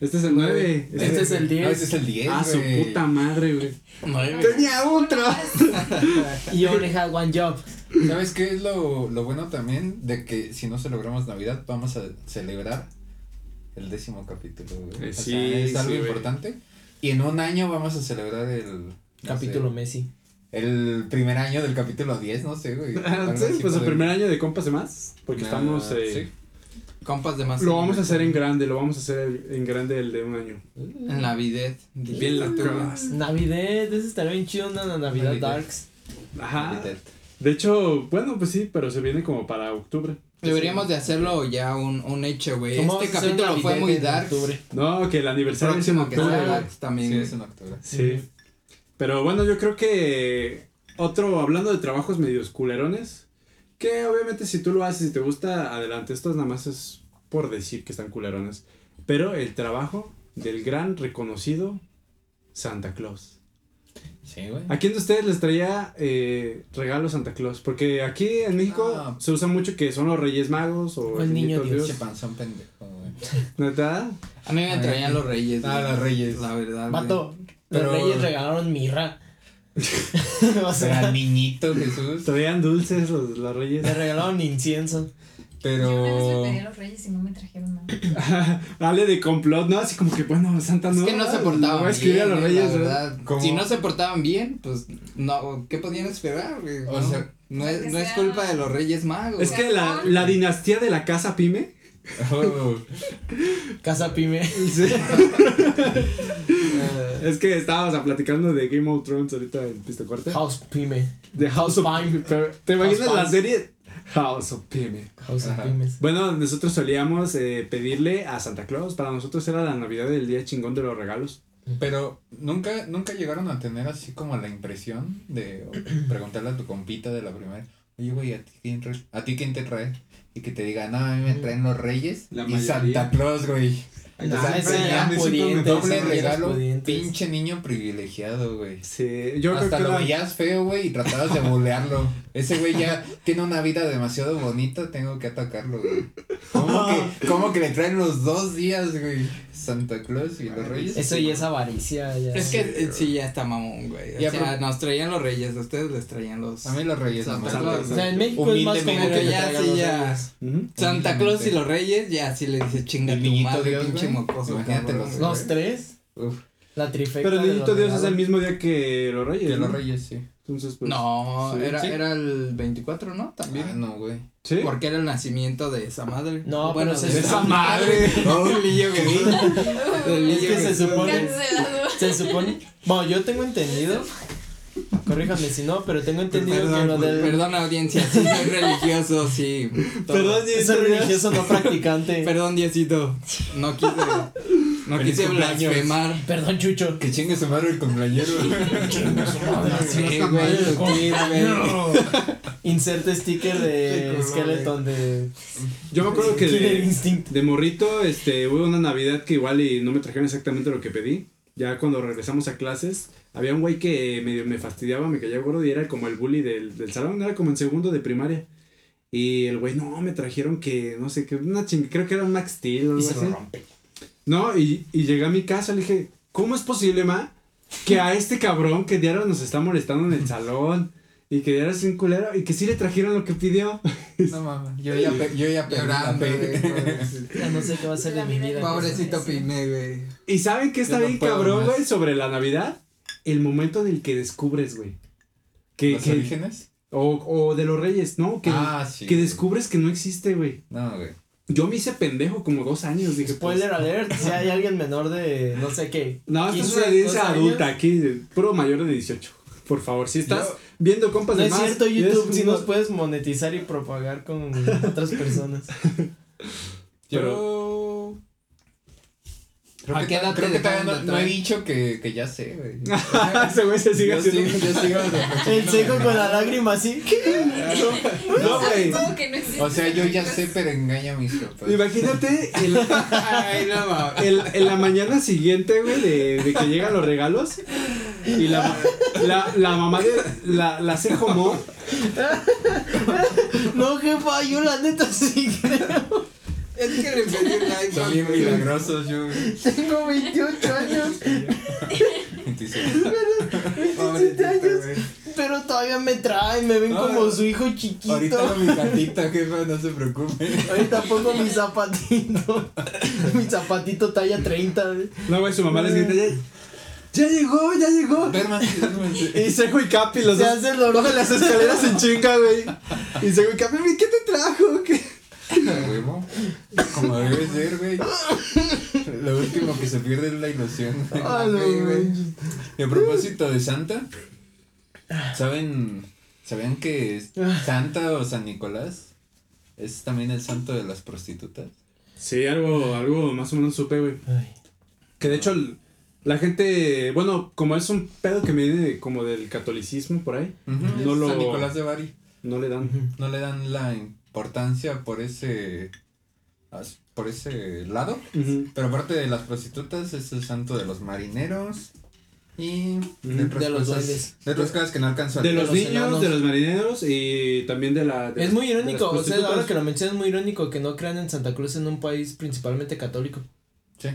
Este es el nueve. Este es el 10. No, este es el 10. Ah, su puta madre, güey. Tenía otro. Y only had one job. ¿Sabes qué es lo, lo bueno también? De que si no celebramos Navidad, vamos a celebrar el décimo capítulo, güey. Eh, O sea, sí, es algo güey. importante. Y en un año vamos a celebrar el. no Capítulo sé, Messi. el primer año del capítulo 10, no sé, güey. Sí, pues el primer año de compas de más. Porque estamos. eh, sí. Compas de más. Lo vamos a hacer en grande, lo vamos a hacer en grande el de un año. En Navidad. Bien la. Navidad, eso estaría bien chido, una Navidad Navidad. Darks. Ajá. Navidad. De hecho, bueno, pues sí, pero se viene como para octubre. Deberíamos de hacerlo ya un, un hecho, güey. ¿Cómo Este capítulo fue muy dark. No, que el aniversario es en octubre. sea también. Sí, es en octubre. Sí. Pero bueno, yo creo que otro, hablando de trabajos medios culerones, que obviamente si tú lo haces y te gusta, adelante. Estos nada más es por decir que están culerones. Pero el trabajo del gran reconocido Santa Claus. Sí, güey. ¿A quién de ustedes les traía eh, regalo Santa Claus? Porque aquí en México Ah. se usa mucho que son los Reyes Magos o el niño Dios. Che panzón pendejo, güey. ¿Neta? A mí me traían los reyes. Ah, güey. los reyes. La verdad. Vato, Pero- los reyes regalaron mirra. o sea, niñito Jesús. Traían dulces los, los Reyes. le regalaron incienso. Yo una vez Pero. le pedí a los reyes y no me trajeron nada. Dale de complot, ¿no? Así como que, bueno, Santa Es no. que no se portaban voy a escribir bien, a los güey, Reyes, la ¿verdad? Si no se portaban bien, pues no, ¿qué podían esperar, güey? O no, sea, no es, no es culpa de los Reyes Magos. Es que la, la dinastía de la casa Pyme. Oh, Casa Pyme. Es que estábamos platicando de Game of Thrones ahorita en Pisto Corte. House Pyme. De House of Pyme. Pero, ¿Te imaginas House la serie? House of Pyme. House of. Pymes. Bueno, nosotros solíamos eh, pedirle a Santa Claus. Para nosotros era la Navidad del día chingón de los regalos. Pero nunca, nunca llegaron a tener así como la impresión de preguntarle a tu compita de la primera, oye güey, ¿a ti quién, ¿a ti quién te trae? Y que te diga, no, a mí me traen los reyes La y mayoría. Santa Claus, güey. Nah, O sea, ese era pudiente, Doble regalo, pinche niño privilegiado, güey. Sí, yo Hasta creo que lo era- veías feo, güey, y tratabas de bolearlo. Ese güey ya tiene una vida demasiado bonita, tengo que atacarlo, güey. ¿Cómo que, cómo que le traen los dos días, güey? Santa Claus y los Reyes. Eso ya es avaricia. Ya. Es que eh, sí, ya está mamón, güey. O Ya, sea, pero- nos traían los Reyes, a ustedes les traían los. A mí los Reyes Santa nomás. Claus. O sea, en México es más común Humildemente, que ya, sí, los ya. reyes. Santa Claus y los Reyes, ya sí le dice chinga tu madre, Dios, pinche güey. mocoso. Imagínate cabrón. los- Los tres. Uf, La trifecta. Pero el de Niñito los Dios es el mismo día que los Reyes. que los ¿no? Reyes, sí. Entonces, pues. No, sí. era, Sí. era el 24, ¿no? También. Ah, no, güey. ¿Sí? Porque era el nacimiento de esa madre. No, bueno, pero de se- esa madre. Oh, El niño Jesús. El Es que se supone. Cancelado. Se supone. Bueno, yo tengo entendido. Corríjame si no, pero tengo entendido que lo del. Perdón, audiencia, sí, soy religioso, sí. todo. Perdón, Es el religioso no practicante. Perdón, Diosito. No quise. No quise blasfemar. Perdón, Chucho. Que chingue su madre el cumpleañero. Lo quise, güey. Inserte sticker de Skeleton de. Yo me acuerdo que de, de morrito, este, hubo una Navidad que igual y no me trajeron exactamente lo que pedí. Ya cuando regresamos a clases, había un güey que medio me fastidiaba, me caía gordo y era como el bully del, del salón, era como en segundo de primaria. Y el güey, no, me trajeron que, no sé, que una ching, creo que era un Max Steel o Y algo se así. lo rompe. No, y, y llegué a mi casa, le dije, ¿cómo es posible, ma? Que a este cabrón que diario nos está molestando en el salón y que diario es un culero y que sí le trajeron lo que pidió. No mames, yo ya, pe- yo ya güey. Ya no sé qué va a ser de mi vida. Pobrecito Pime, güey. ¿Y saben qué está Yo no bien puedo cabrón, güey, sobre la Navidad? El momento en el que descubres, güey. Que, ¿Los que- orígenes? o, o de los reyes, ¿no? Que, Ah, sí. que descubres que no existe, güey. No, güey. Yo me hice pendejo como dos años, dije. Spoiler pues, alert, si hay alguien menor de no sé qué. No, esta es 15, una audiencia 12 adulta años. aquí, puro mayor de 18. Por favor, si estás Yo- viendo compas No de es más. cierto, y eres YouTube, si nos puedes monetizar y propagar con otras personas. Yo. Creo ¿A qué edad creo te que todavía dejaron no, no he dicho que, que ya sé, güey. Ese güey se sigue Yo haciendo. sigo, yo sigo El seco con la lágrima así. No, güey. ¿Cómo que no existe? O sea, yo ya sé, pero engaña a mis papás. Imagínate el, Ay, no el- en la mañana siguiente, güey, de, de que llegan los regalos. Y la, la, la mamá de la, la mo No, jefa, yo la neta sí creo. Es que le pedí un like. Son bien milagrosos, yo. güey. Tengo 28 años, 26. 27 años, pero todavía me traen, me ven No, como su hijo chiquito. Ahorita no mi cartita, jefa, no se preocupe. Ahorita pongo mi zapatito. mi zapatito talla 30. güey. No, güey, su mamá les grita, ya, llegó, ya llegó. Y Sejo y Capi los Se dos hace lo bajan las escaleras en chinga, güey. Y Sejo y Capi, ¿qué te trajo? ¿Qué? Como debe ser, güey. Lo último que se pierde es la ilusión. güey. Ah. Y a propósito de Santa, ¿saben, ¿sabían que Santa o San Nicolás es también el santo de las prostitutas? Sí, algo, algo más o menos supe, güey. Que de hecho la gente, bueno, como es un pedo que viene como del catolicismo por ahí, No Es lo- San Nicolás de Bari. no le dan. No le dan la importancia por ese por ese lado. Ujú. Pero aparte de las prostitutas, es el santo de los marineros. Y de otras De los cosas. duendes. De otras cosas que no alcanzo a De leer. los los niños, enanos. de los marineros y también de la... de Es las- muy de irónico, o sea, ahora que lo mencionas es muy irónico que no crean en Santa Cruz en un país principalmente católico. Sí.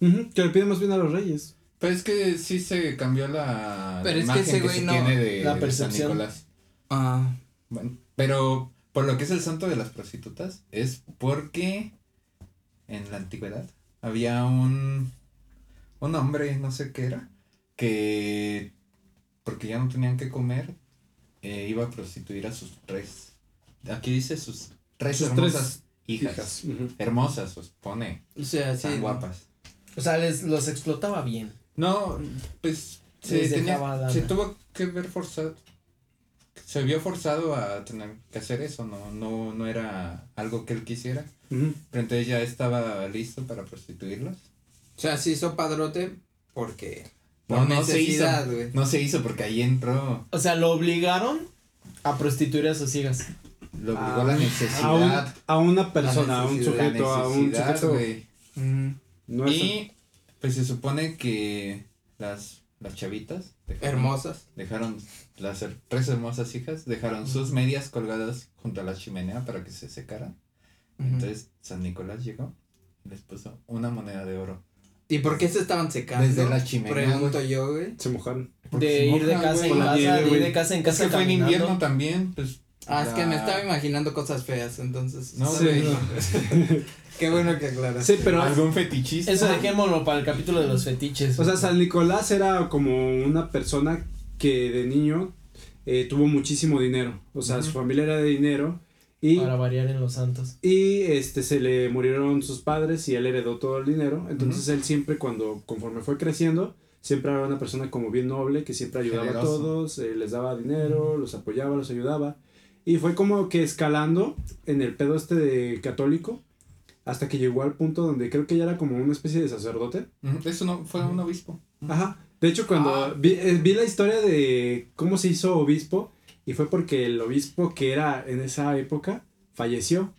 Ujú, que le piden más bien a los reyes. Pero es que sí se cambió la Pero es que ese que, güey se no- tiene de, la de San percepción. Nicolás. Ah, Bueno, pero por lo que es el santo de las prostitutas, es porque en la antigüedad había un, un hombre, no sé qué era, que porque ya no tenían que comer, eh, iba a prostituir a sus tres. Aquí dice sus tres Sus hermosas hijas. Hermosas, os pone, o sea, sí. tan guapas. O sea, les los explotaba bien. No, pues se, tenía- se tuvo que ver forzado. Se vio forzado a tener que hacer eso, no, no, no era algo que él quisiera. Pero entonces ya estaba listo para prostituirlos. O sea, se hizo padrote porque. No, Por no se hizo. No se hizo porque ahí entró, O sea, lo obligaron a prostituir a sus hijas. lo obligó A la un- necesidad. A, un- a una persona, a un sujeto, a un sujeto. No Y pues se supone que las, las chavitas dejaron- hermosas. dejaron las her- tres hermosas hijas, dejaron sus medias colgadas junto a la chimenea para que se secaran. Ujú. Entonces San Nicolás llegó y les puso una moneda de oro. ¿Y por qué se estaban secando? Desde la chimenea, Pregunto yo, güey. Se mojaron. Porque De se ir de moja, casa güey. en casa, de ir de casa en Es casa que fue en invierno también, pues. Ah, es que me estaba imaginando cosas feas, entonces. No, Sí, güey. no. Qué bueno que aclaras. Sí, pero. Algún fetichista. Eso dejémoslo para el capítulo de los fetiches. O sea, San Nicolás era como una persona que de niño eh, tuvo muchísimo dinero. O sea, su familia era de dinero. Y, Para variar en los santos. y este se le murieron sus padres y él heredó todo el dinero. Entonces él siempre cuando, conforme fue creciendo, siempre era una persona como bien noble, que siempre ayudaba Generoso. a todos, eh, les daba dinero, los apoyaba, los ayudaba. Y fue como que escalando en el pedo este de católico, hasta que llegó al punto donde creo que ya era como una especie de sacerdote. Eso no, fue un obispo. Ajá. De hecho, cuando Ah. vi, eh, vi la historia de cómo se hizo obispo, y fue porque el obispo que era en esa época falleció.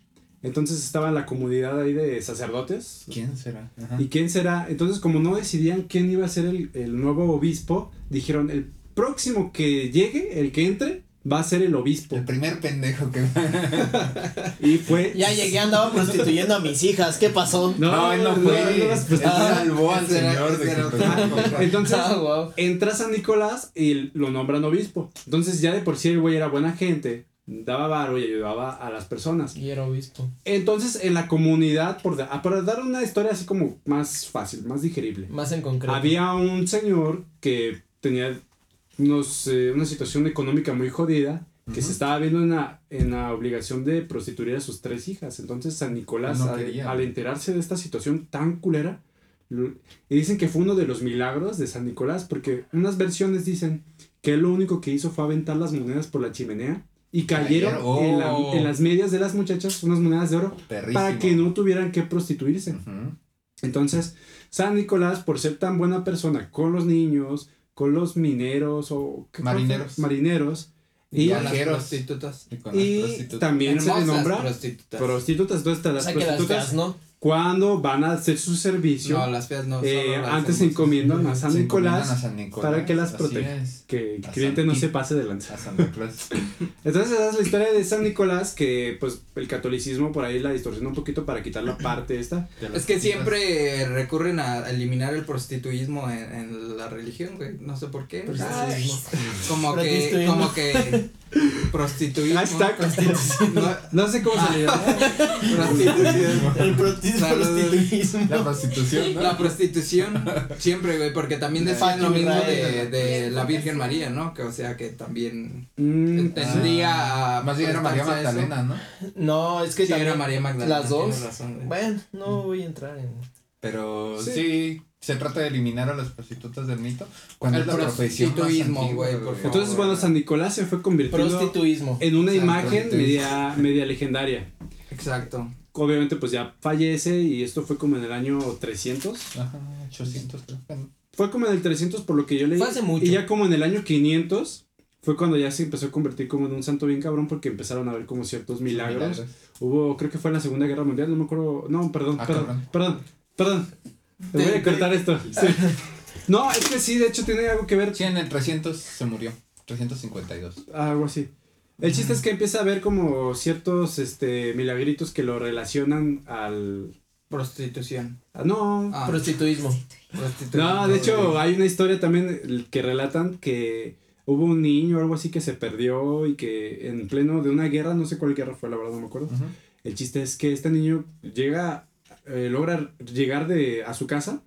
Entonces estaba en la comunidad ahí de sacerdotes. ¿Quién será? Ajá. ¿Y quién será? Entonces, como no decidían quién iba a ser el, el nuevo obispo, dijeron: el próximo que llegue, el que entre, va a ser el obispo. El primer pendejo que. Y fue. Ya llegué, andaba prostituyendo a mis hijas. ¿Qué pasó? No, él no fue. no, no, él pues, salvó al señor de que. Entonces, Ah, wow. entra San Nicolás y lo nombran obispo. Entonces, ya de por sí el güey era buena gente, daba varo y ayudaba a las personas. Y era obispo. Entonces, en la comunidad, por, da- ah, para dar una historia así como más fácil, más digerible, Más en concreto. había un señor que tenía unos, eh, una situación económica muy jodida, que se estaba viendo en la, en la obligación de prostituir a sus tres hijas. Entonces, San Nicolás, No al- enterarse de esta situación tan culera, lo- y dicen que fue uno de los milagros de San Nicolás, porque unas versiones dicen que él lo único que hizo fue aventar las monedas por la chimenea y cayeron en, la- Oh. en las medias de las muchachas unas monedas de oro Perrísimo. para que no tuvieran que prostituirse. Entonces, San Nicolás, por ser tan buena persona con los niños, con los mineros o. Marineros. marineros Y y, las prostitutas. Y con las y prostitutas. también se le nombra prostitutas. prostitutas. Entonces, O las sea las prostitutas feas, ¿no? Cuando van a hacer su servicio, No, las feas no. eh, las antes se encomiendan a San Se Nicolás encomiendan a San Nicolás, para que las proteja. que el cliente San no se pase de lanza. Entonces esa es la historia de San Nicolás, que pues el catolicismo por ahí la distorsiona un poquito para quitar la parte esta. Es que siempre recurren a eliminar el prostituismo en, en la religión, güey. No sé por qué. Como que, como que Prostitución. No, No sé cómo se le llama. prostitución. El La prostitución, ¿no? La prostitución, siempre, güey, porque también decían lo mismo de, de la Virgen María, ¿no? Que o sea que también Mm, tendría a Más bien era María. Magdalena, ¿no? No, es que Sí, también era María Magdalena. las dos. tienes razón, güey. Bueno, no voy a entrar en Pero Sí. sí. se trata de eliminar a las prostitutas del mito cuando El es la profesión más prostituismo, güey. Entonces, bueno, San Nicolás se fue convirtiendo prostituismo. en una imagen Prostituismo. media, media legendaria. Exacto. Obviamente, pues ya fallece y esto fue como en el año 300. Ajá, 800 creo. Fue como en el 300 por lo que yo leí. Fue hace mucho. Y ya como en el año 500 fue cuando ya se empezó a convertir como en un santo bien cabrón porque empezaron a ver como ciertos milagros. Hubo, creo que fue en la Segunda Guerra Mundial, no me acuerdo. No, perdón, Ah, perdón, cabrón. perdón, perdón. Te voy a cortar esto. sí. No, es que sí, de hecho tiene algo que ver. Sí, en el 300 se murió. 352. Algo así. El chiste es que empieza a ver como ciertos este milagritos que lo relacionan al. Prostitución. no. Ah, Prostituismo. No, de hecho hay una historia también que relatan que hubo un niño o algo así que se perdió y que en pleno de una guerra, no sé cuál guerra fue, la verdad no me acuerdo. El chiste es que este niño llega, eh, logra llegar de, a su casa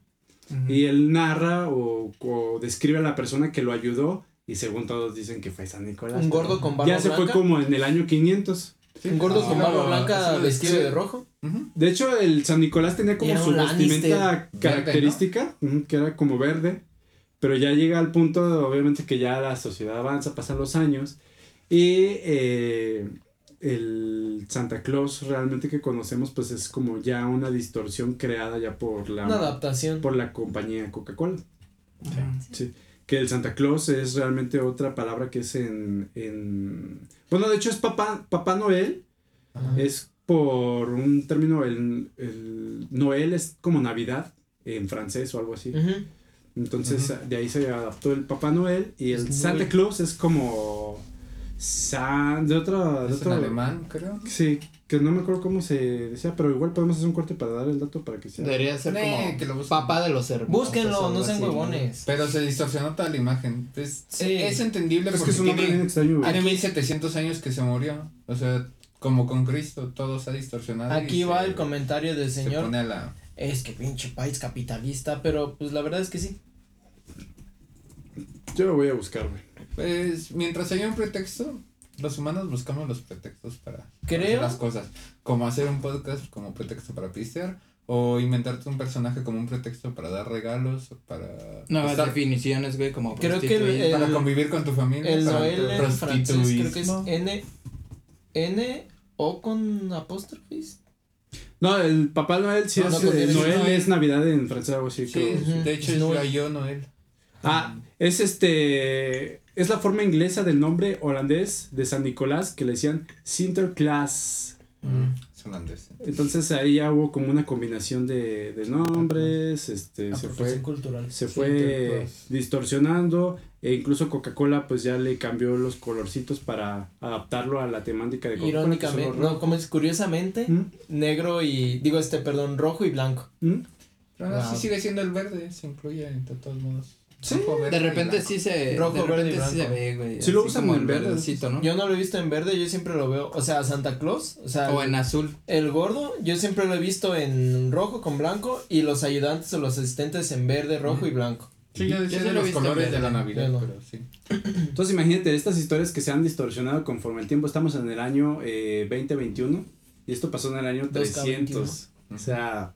y él narra o, o describe a la persona que lo ayudó y según todos dicen que fue San Nicolás. Un gordo con barba Ya se fue blanca. como en el año 500. Un gordo Ah, con no, barba blanca vestido sí. de rojo. Ujú. De hecho, el San Nicolás tenía como su vestimenta característica, ujú, que era como verde, pero ya llega al punto, obviamente, que ya la sociedad avanza, pasan los años, y eh, el Santa Claus realmente que conocemos, pues es como ya una distorsión creada ya por la, Una adaptación. por la compañía Coca-Cola. Ujú. Sí. Que el Santa Claus es realmente otra palabra que es en. en bueno, de hecho es Papá, Papá Noel. Ajá. Es por un término, el, el Noel es como Navidad en francés o algo así. Entonces de ahí se adaptó el Papá Noel y el Santa. Claus es como San de otra de Es en otro alemán, creo. Sí, que no me acuerdo cómo se decía, pero igual podemos hacer un corte para dar el dato para que sea. Debería ser Eh, como que lo busquen. papá de los hermosos. Búsquenlo, no sean huevones. Pero se distorsionó toda la imagen. Es, Sí. es entendible Es que porque es un nombre bien tiene, extraño. güey. tiene 1700 años que se murió. O sea, como con Cristo, todo se ha distorsionado. Aquí va se- el comentario del Se señor. pone a la. Es que pinche país capitalista, pero pues la verdad es que sí. Yo lo voy a buscar, güey. Pues mientras haya un pretexto, los humanos buscamos los pretextos para Creo- hacer las cosas. Como hacer un podcast como pretexto para pistear. O inventarte un personaje como un pretexto para dar regalos. o Para. Nuevas estar- definiciones, güey, como Creo que el- prostituir. el- para convivir con tu familia. El para Noel en francés creo que es. N. N o con apóstrofes. No, el Papá Noel sí No, es. no, eh, N. Noel Noel. es Navidad en francés, algo así. Sí, creo. De hecho es Noel. yo Noel. Ah, es este. Es la forma inglesa del nombre holandés de San Nicolás que le decían Sinterklaas. Es holandés. Entonces ahí ya hubo como una combinación de, de nombres, este, se Apropiación fue, cultural. se Sí, fue distorsionando e incluso Coca-Cola pues ya le cambió los colorcitos para adaptarlo a la temática de Coca-Cola. Irónicamente, no, como es curiosamente, ¿Mm? negro y digo este, perdón, rojo y blanco. ¿Mm? Pero aún así Wow. sigue siendo el verde, se incluye de todos modos. Sí, De repente sí se. Rojo, de verde sí se blanco. ve, güey. Sí lo usan en verde, verdecito, ¿no? Yo no lo he visto en verde, yo siempre lo veo, o sea, Santa Claus, o sea, O en azul. el gordo, yo siempre lo he visto en rojo con blanco y los ayudantes o los asistentes en verde, rojo y blanco. Sí, ya decía de los colores de la. Navidad, no. pero sí. Entonces imagínate, estas historias que se han distorsionado conforme el tiempo, estamos en el año eh, 2021 y esto pasó en el año 300. O sea,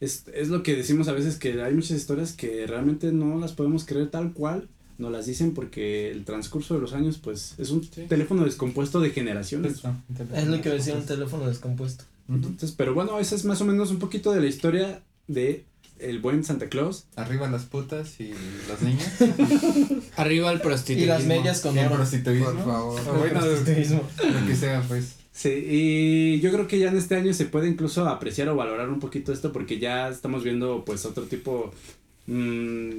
es, es lo que decimos a veces que hay muchas historias que realmente no las podemos creer tal cual, nos las dicen porque el transcurso de los años pues es un Sí. teléfono descompuesto de generaciones. Es lo que decía un teléfono descompuesto. Entonces, pero bueno, esa es más o menos un poquito de la historia de el buen Santa Claus. Arriba las putas y las niñas. Arriba el Y prostitutismo. las medias con y el oro. prostituismo. Por favor. O bueno, Prostituismo. lo que sea, pues. Sí, y yo creo que ya en este año se puede incluso apreciar o valorar un poquito esto porque ya estamos viendo pues otro tipo mm,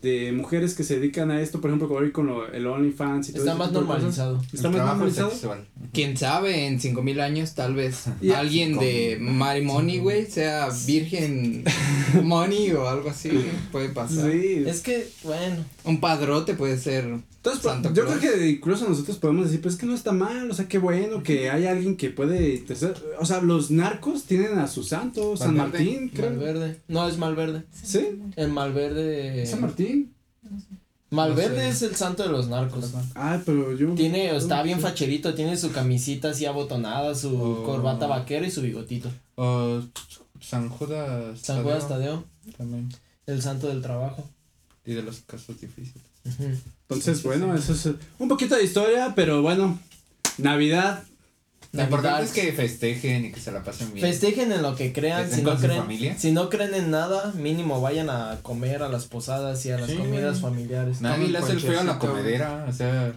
de mujeres que se dedican a esto, por ejemplo, como hoy con lo- el OnlyFans y todo Está más normalizado. Está El más normalizado. sexual. Quién sabe, en cinco mil años tal vez Y- alguien de Marimony, güey, sea virgen money o algo así, puede pasar. Sí. Es que, bueno. Un padrote puede ser. Entonces, pues, Santa yo Claus. creo que incluso nosotros podemos decir, pues es que no está mal, o sea, qué bueno que hay alguien que puede, tercer- o sea, los narcos tienen a su santo, San. Martín, creo. Malverde. No, es Malverde. ¿Sí? El Malverde. San Martín. Malverde No sé. es el santo de los narcos. Ah, pero yo. Tiene, está bien facherito, tiene su camisita así abotonada, su Oh. corbata vaquera y su bigotito. O San Judas. San Judas Tadeo, También. el santo del trabajo. Y de los casos difíciles. Ujú. Entonces, bueno, eso es un poquito de historia, pero bueno, Navidad. Lo importante es que festejen y que se la pasen bien. Festejen en lo que crean, si no creen, familia. si no creen en nada, mínimo vayan a comer a las posadas y a las Sí, comidas familiares. Nadie le hace el feo a la comedera. O sea,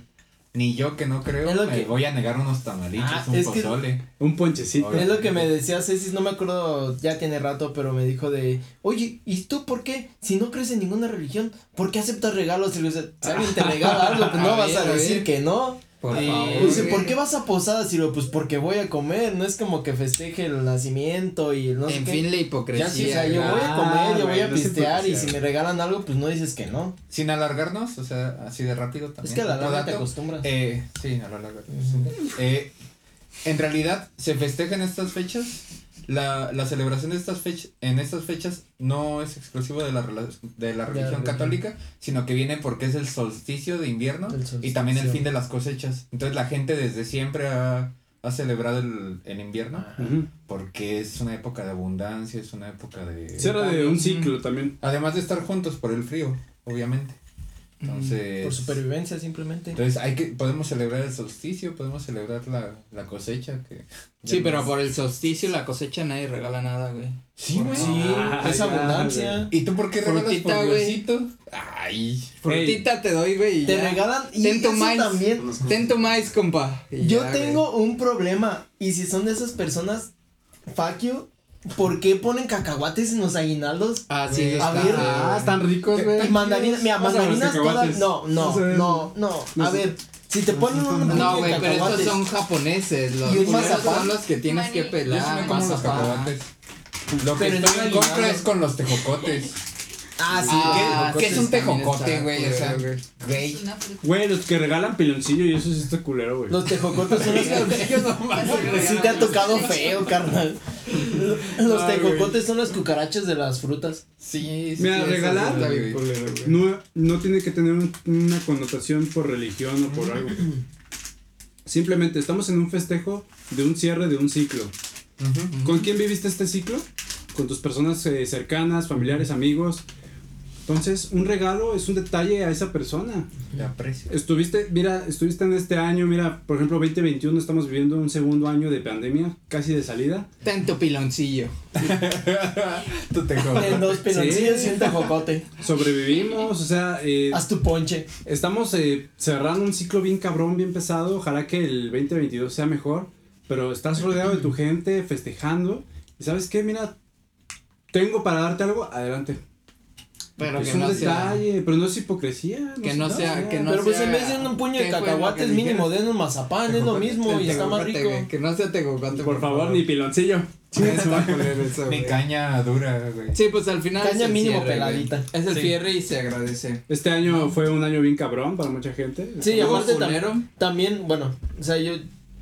ni yo que no creo Es lo me que- voy a negar unos tamalitos, Ah, un es que- pozole. Un ponchecito. Oye. Es lo que me decía Ceci, no me acuerdo, ya tiene rato, pero me dijo de, oye, ¿y tú por qué? Si no crees en ninguna religión, ¿por qué aceptas regalos? Si alguien te regala algo, pues no A vas ver, a decir que no. Por Y favor. dice. ¿por qué vas a posadas? Y lo, pues porque voy a comer, no es como que festeje el nacimiento y no sé en qué. fin, la Ya hipocresía. sí, o sea, yo voy a comer, yo voy Ah, a pistear y si me regalan algo, pues no dices que no. Sin alargarnos, o sea, así de rápido también. Es que a la larga te dato, acostumbras. Eh, sí, a la larga. te Ujú. acostumbras. Eh, en realidad, se festejan estas fechas. La, la celebración de estas fechas, en estas fechas no es exclusivo de la, de la religión católica, sino que viene porque es el solsticio de invierno y también el fin de las cosechas. Entonces la gente desde siempre ha, ha celebrado el, el invierno porque es una época de abundancia, es una época de... Cierra de un ciclo también. Además de estar juntos por el frío, obviamente. Entonces... Por supervivencia simplemente. Entonces hay que, podemos celebrar el solsticio, podemos celebrar la, la cosecha que... Sí, pero por el solsticio, la cosecha, nadie regala nada, güey. Sí, güey. Sí, Ah, es ya, abundancia. ¿Y tú por qué regalas Frutita, por güey. Diosito? Ay. Frutita te doy, güey. y Te ya. regalan y Ten tu maíz. también. Ten tu maíz, compa. Y Yo ya, güey. tengo un problema y si son de esas personas, fuck you, ¿por qué ponen cacahuates en los aguinaldos? Ah, sí, está. a ver. Ah, están ricos, güey. Y mandarinas, mira, mandarinas todas, no, no, no, no, No a ver, si te ponen un No, güey, pero estos son japoneses. Los Y un culeros mazapán. son los que tienes que Maní. Yo sí pelar. me como los cacahuates. Lo que Pero estoy no en contra es con los tejocotes. Ah, sí, Ah, ¿Qué, qué es un tejocote, güey? O sea, güey. Es. Güey, los que regalan piloncillo y eso sí está culero, güey. los tejocotes son los que... Sí te ha tocado feo, carnal. Los Ay, tejocotes son las cucarachas de las frutas. Sí, sí. Mira, regalar- culero, güey. No, no tiene que tener un- una connotación por religión o por algo. Simplemente estamos en un festejo de un cierre de un ciclo. ¿Con quién viviste este ciclo? Con tus personas eh, cercanas, familiares, amigos. Entonces, un regalo es un detalle a esa persona. De aprecio. Estuviste, mira, estuviste en este año, mira, por ejemplo, 2021 estamos viviendo un segundo año de pandemia, casi de salida. Ten tu piloncillo. Tu En tejocote. dos piloncillos Sí. y un tejocote. Sobrevivimos, o sea, eh, Haz tu ponche. estamos eh, cerrando un ciclo bien cabrón, bien pesado. Ojalá que el 2022 sea mejor, pero estás rodeado de tu gente, festejando. Y sabes qué, mira, tengo para darte algo, adelante. Pero es que un no sea. detalle, pero no es hipocresía. Que no sea- que no Pero pues sea- en vez de un puño de ¿qué fue lo cacahuates, que mínimo den un mazapán, es lo mismo y está más rico. Que no sea tejocote. Por favor, ni piloncillo. Eso, Mi güey. caña dura, güey. Sí, pues al final. Caña es el mínimo cierre, güey. peladita. Es el Sí. cierre y se agradece. Este año fue un año bien cabrón para mucha gente. Sí, aparte tam- también, bueno, o sea, yo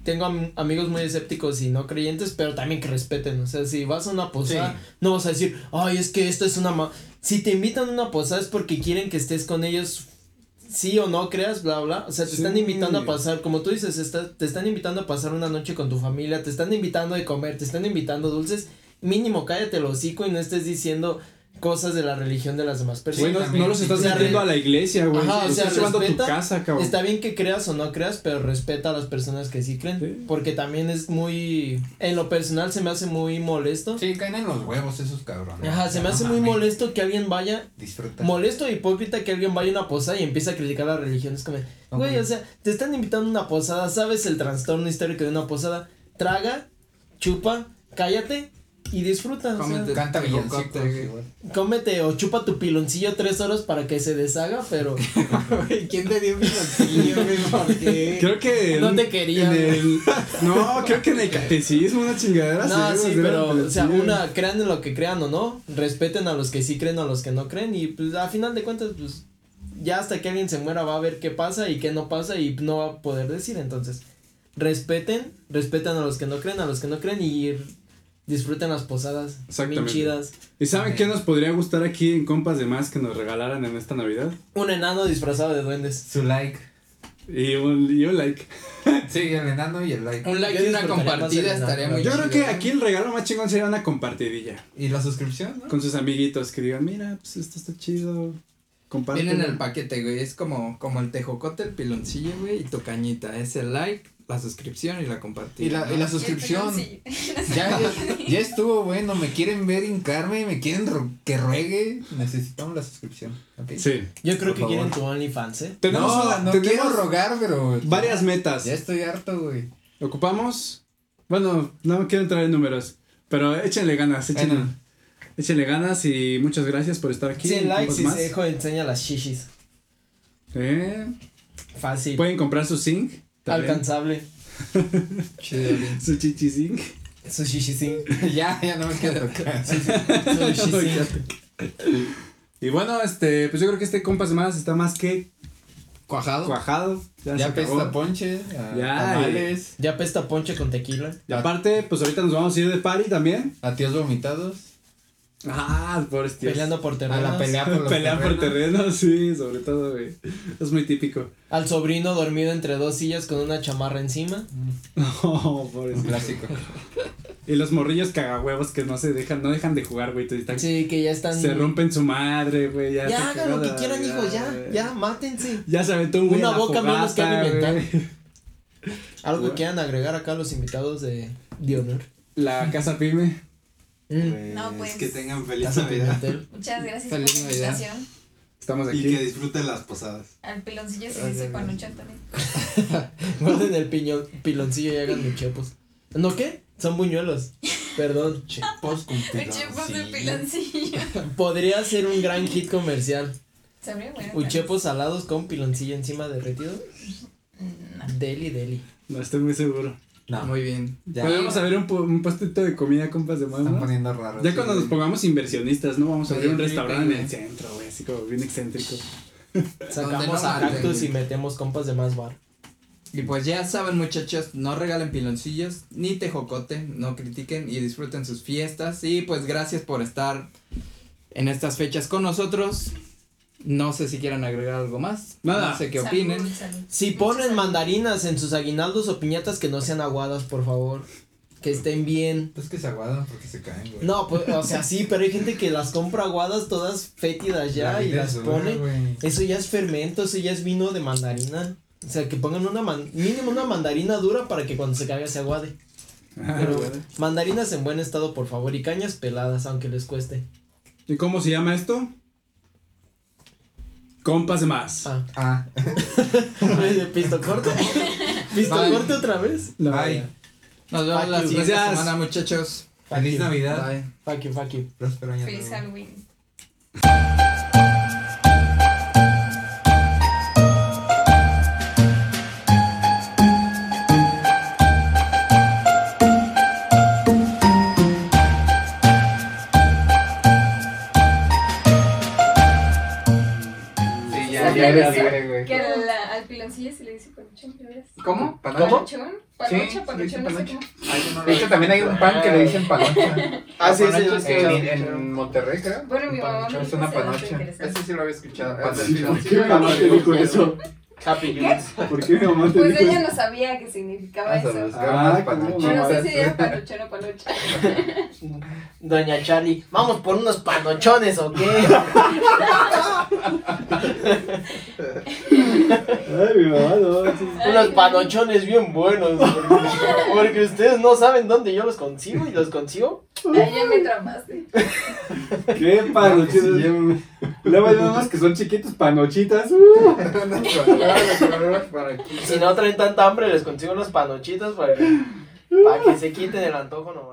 tengo am- amigos muy escépticos y no creyentes, pero también que respeten, o sea, si vas a una posada, Sí. no vas a decir, ay, es que esto es una... ma-". Si te invitan a una posada es porque quieren que estés con ellos, sí o no creas, bla, bla, o sea, te Sí. están invitando a pasar, como tú dices, está- te están invitando a pasar una noche con tu familia, te están invitando a comer, te están invitando dulces, mínimo cállate el hocico y no estés diciendo cosas de la religión de las demás personas. no, también, no los sí. estás metiendo a la iglesia, güey. Ajá, o sea, estás llevando a tu respeta- casa, cabrón. Está bien que creas o no creas, pero respeta a las personas que sí creen. Sí. Porque también es muy. En lo personal se me hace muy molesto. Sí, caen en los huevos esos cabrones. Ajá, se me hace muy molesto que alguien vaya. Disfruta. Molesto e hipócrita que alguien vaya a una posada y empiece a criticar la religión. Es como, güey, o sea, te están invitando a una posada, sabes el trastorno histórico de una posada. Traga, chupa, cállate y disfruta. o sea, Cómete Canta tu villancicos cómete o chupa tu piloncillo tres horas para que se deshaga, pero ¿Quién te dio un piloncillo, güey? ¿Por qué? Creo que. No te querían, en el- No, creo que en el catecismo, una chingadera. no, sí, güey, pero, o sea, sí, una, crean en lo que crean o no, respeten a los que sí creen, a los que no creen, y pues a final de cuentas, pues, ya hasta que alguien se muera va a ver qué pasa y qué no pasa y no va a poder decir, entonces, respeten, respeten a los que no creen, a los que no creen y disfruten las posadas, bien Exactamente. chidas. ¿Y saben qué nos podría gustar aquí en Compas de Más que nos regalaran en esta Navidad? Un enano disfrazado de duendes. Su like. Y un, y un like. Sí, el enano y el like. Un like y una compartida estaría muy Yo creo chido. que aquí el regalo más chingón sería una compartidilla. Y la suscripción, ¿no? Con sus amiguitos que digan, mira, pues esto está chido. Compártelo. Viene en el paquete, güey. Es como, como el tejocote, el piloncillo, güey, y tu cañita. Es el like, la suscripción y la compartida. Y la, y la ¿no? suscripción. Sí. Ya, ya, ya estuvo bueno, me quieren ver hincarme, me quieren que ruegue. Necesitamos la suscripción. Sí. Yo creo Por que favor. quieren tu OnlyFans, ¿eh? Tenemos, no, una- no tenemos quiero rogar, pero. varias metas. Ya estoy harto, güey. Ocupamos. Bueno, no quiero entrar en números. Pero échenle ganas, échenle, Bueno. échenle ganas y muchas gracias por estar aquí. 100 en likes y. Sejo enseña las shishis. Eh, Fácil. Pueden comprar su zinc. También. Alcanzable. Chido. Su chichi zinc. Su ya, ya no me quiero tocar. Su shishi zinc. Y bueno, este, pues yo creo que este compas de más está más que Cuajado. cuajado. Ya, Ya pesta ponche, a Ya, tamales, Ya pesta ponche con tequila. Y aparte, pues ahorita nos vamos a ir de party también. a tíos vomitados, Ah, pobres tíos. Peleando por a terrenos. la pelea por los por terrenos. sí, sobre todo, güey. Es muy típico. Al sobrino dormido entre dos sillas con una chamarra encima. No, pobres. Un clásico. Y los morrillos cagahuevos que no se dejan, no dejan de jugar, güey. Están- Sí, que ya están. Se rompen su madre, güey. Ya, hagan lo que quieran, ya, hijos, ya, ya, mátense. Ya se aventó un güey Una boca menos que fogata, alimentar. Algo Bueno. quieran agregar acá a los invitados de, de honor. La casa pyme. Mm. No, pues. Que tengan feliz Navidad. Muchas gracias Feliz por la Navidad. invitación. Estamos Y aquí. que disfruten las posadas. Al piloncillo se Gracias, dice gracias. panuchón también. Guarden el piñón, piloncillo y hagan muchepos. ¿No qué? Son buñuelos. Perdón. Chepos con Uchepos de piloncillo. Podría ser un gran hit comercial. ¿Sabría? Bueno. Uchepos salados con piloncillo encima derretido. No. Deli, deli. No estoy muy seguro. No, Muy bien. ya. Podemos abrir un, un puestito de comida, compas de más, Están ¿no? poniendo raro. Ya sí, cuando nos pongamos inversionistas, ¿no? Vamos a abrir un restaurante en el centro, güey. Así como bien excéntrico. Sacamos no a cactus y metemos compas de más bar. Y pues ya saben muchachos, no regalen piloncillos ni tejocote, no critiquen y disfruten sus fiestas. Y pues gracias por estar en estas fechas con nosotros. No sé si quieran agregar algo más. Nada. No sé qué Salud, opinen. salud. Si ponen salud. mandarinas en sus aguinaldos o piñatas que no sean aguadas, por favor. Que estén bien. Es que se aguadan porque se caen, güey. No, pues, o sea, sí, pero hay gente que las compra aguadas todas fétidas ya La y las es dura, pone. Eso ya es fermento, eso ya es vino de mandarina. O sea, que pongan una man mínimo una mandarina dura para que cuando se caiga se aguade. Pero güey. mandarinas en buen estado, por favor, y cañas peladas, aunque les cueste. ¿Y cómo se llama esto? Compas de más. Ah, Ah, pisto corto. Pisto Bye. corto otra vez. La bye. Nos vemos la you. siguiente Gracias. semana muchachos. Fuck Feliz you. Navidad. Bye. Fuck you, fuck you. Próspero año Feliz nuevo. Halloween. Sí, libre, güey. Que al, al piloncillo se le dice panuchón. ¿Cómo? ¿Panuchón? Sí, Panucha, le panuchón, no sé cómo. De hecho, también hay un pan que le dicen panocha. Ah, sí, sí, Panocha sí, en, sí. en Monterrey, creo. Bueno, mi mamá me Es una panocha. Ese sí lo había escuchado. ¿Por qué te dijo eso? Happy News. ¿Por qué mi mamá Pues ella no sabía qué significaba Vamos a eso. Ah, más ¿cómo Yo no sé si era panuchón o panucha. Doña Charlie, vamos por unos panochones o qué. Ay, mi mamá no. unos panochones bien buenos. Porque, porque ustedes no saben dónde yo los consigo y los consigo. Ay, ya me tramaste. Qué panochitas. Luego hay unos que son chiquitos panochitas. Si no traen tanta hambre, les consigo unos panochitos para que, para que se quiten el antojo.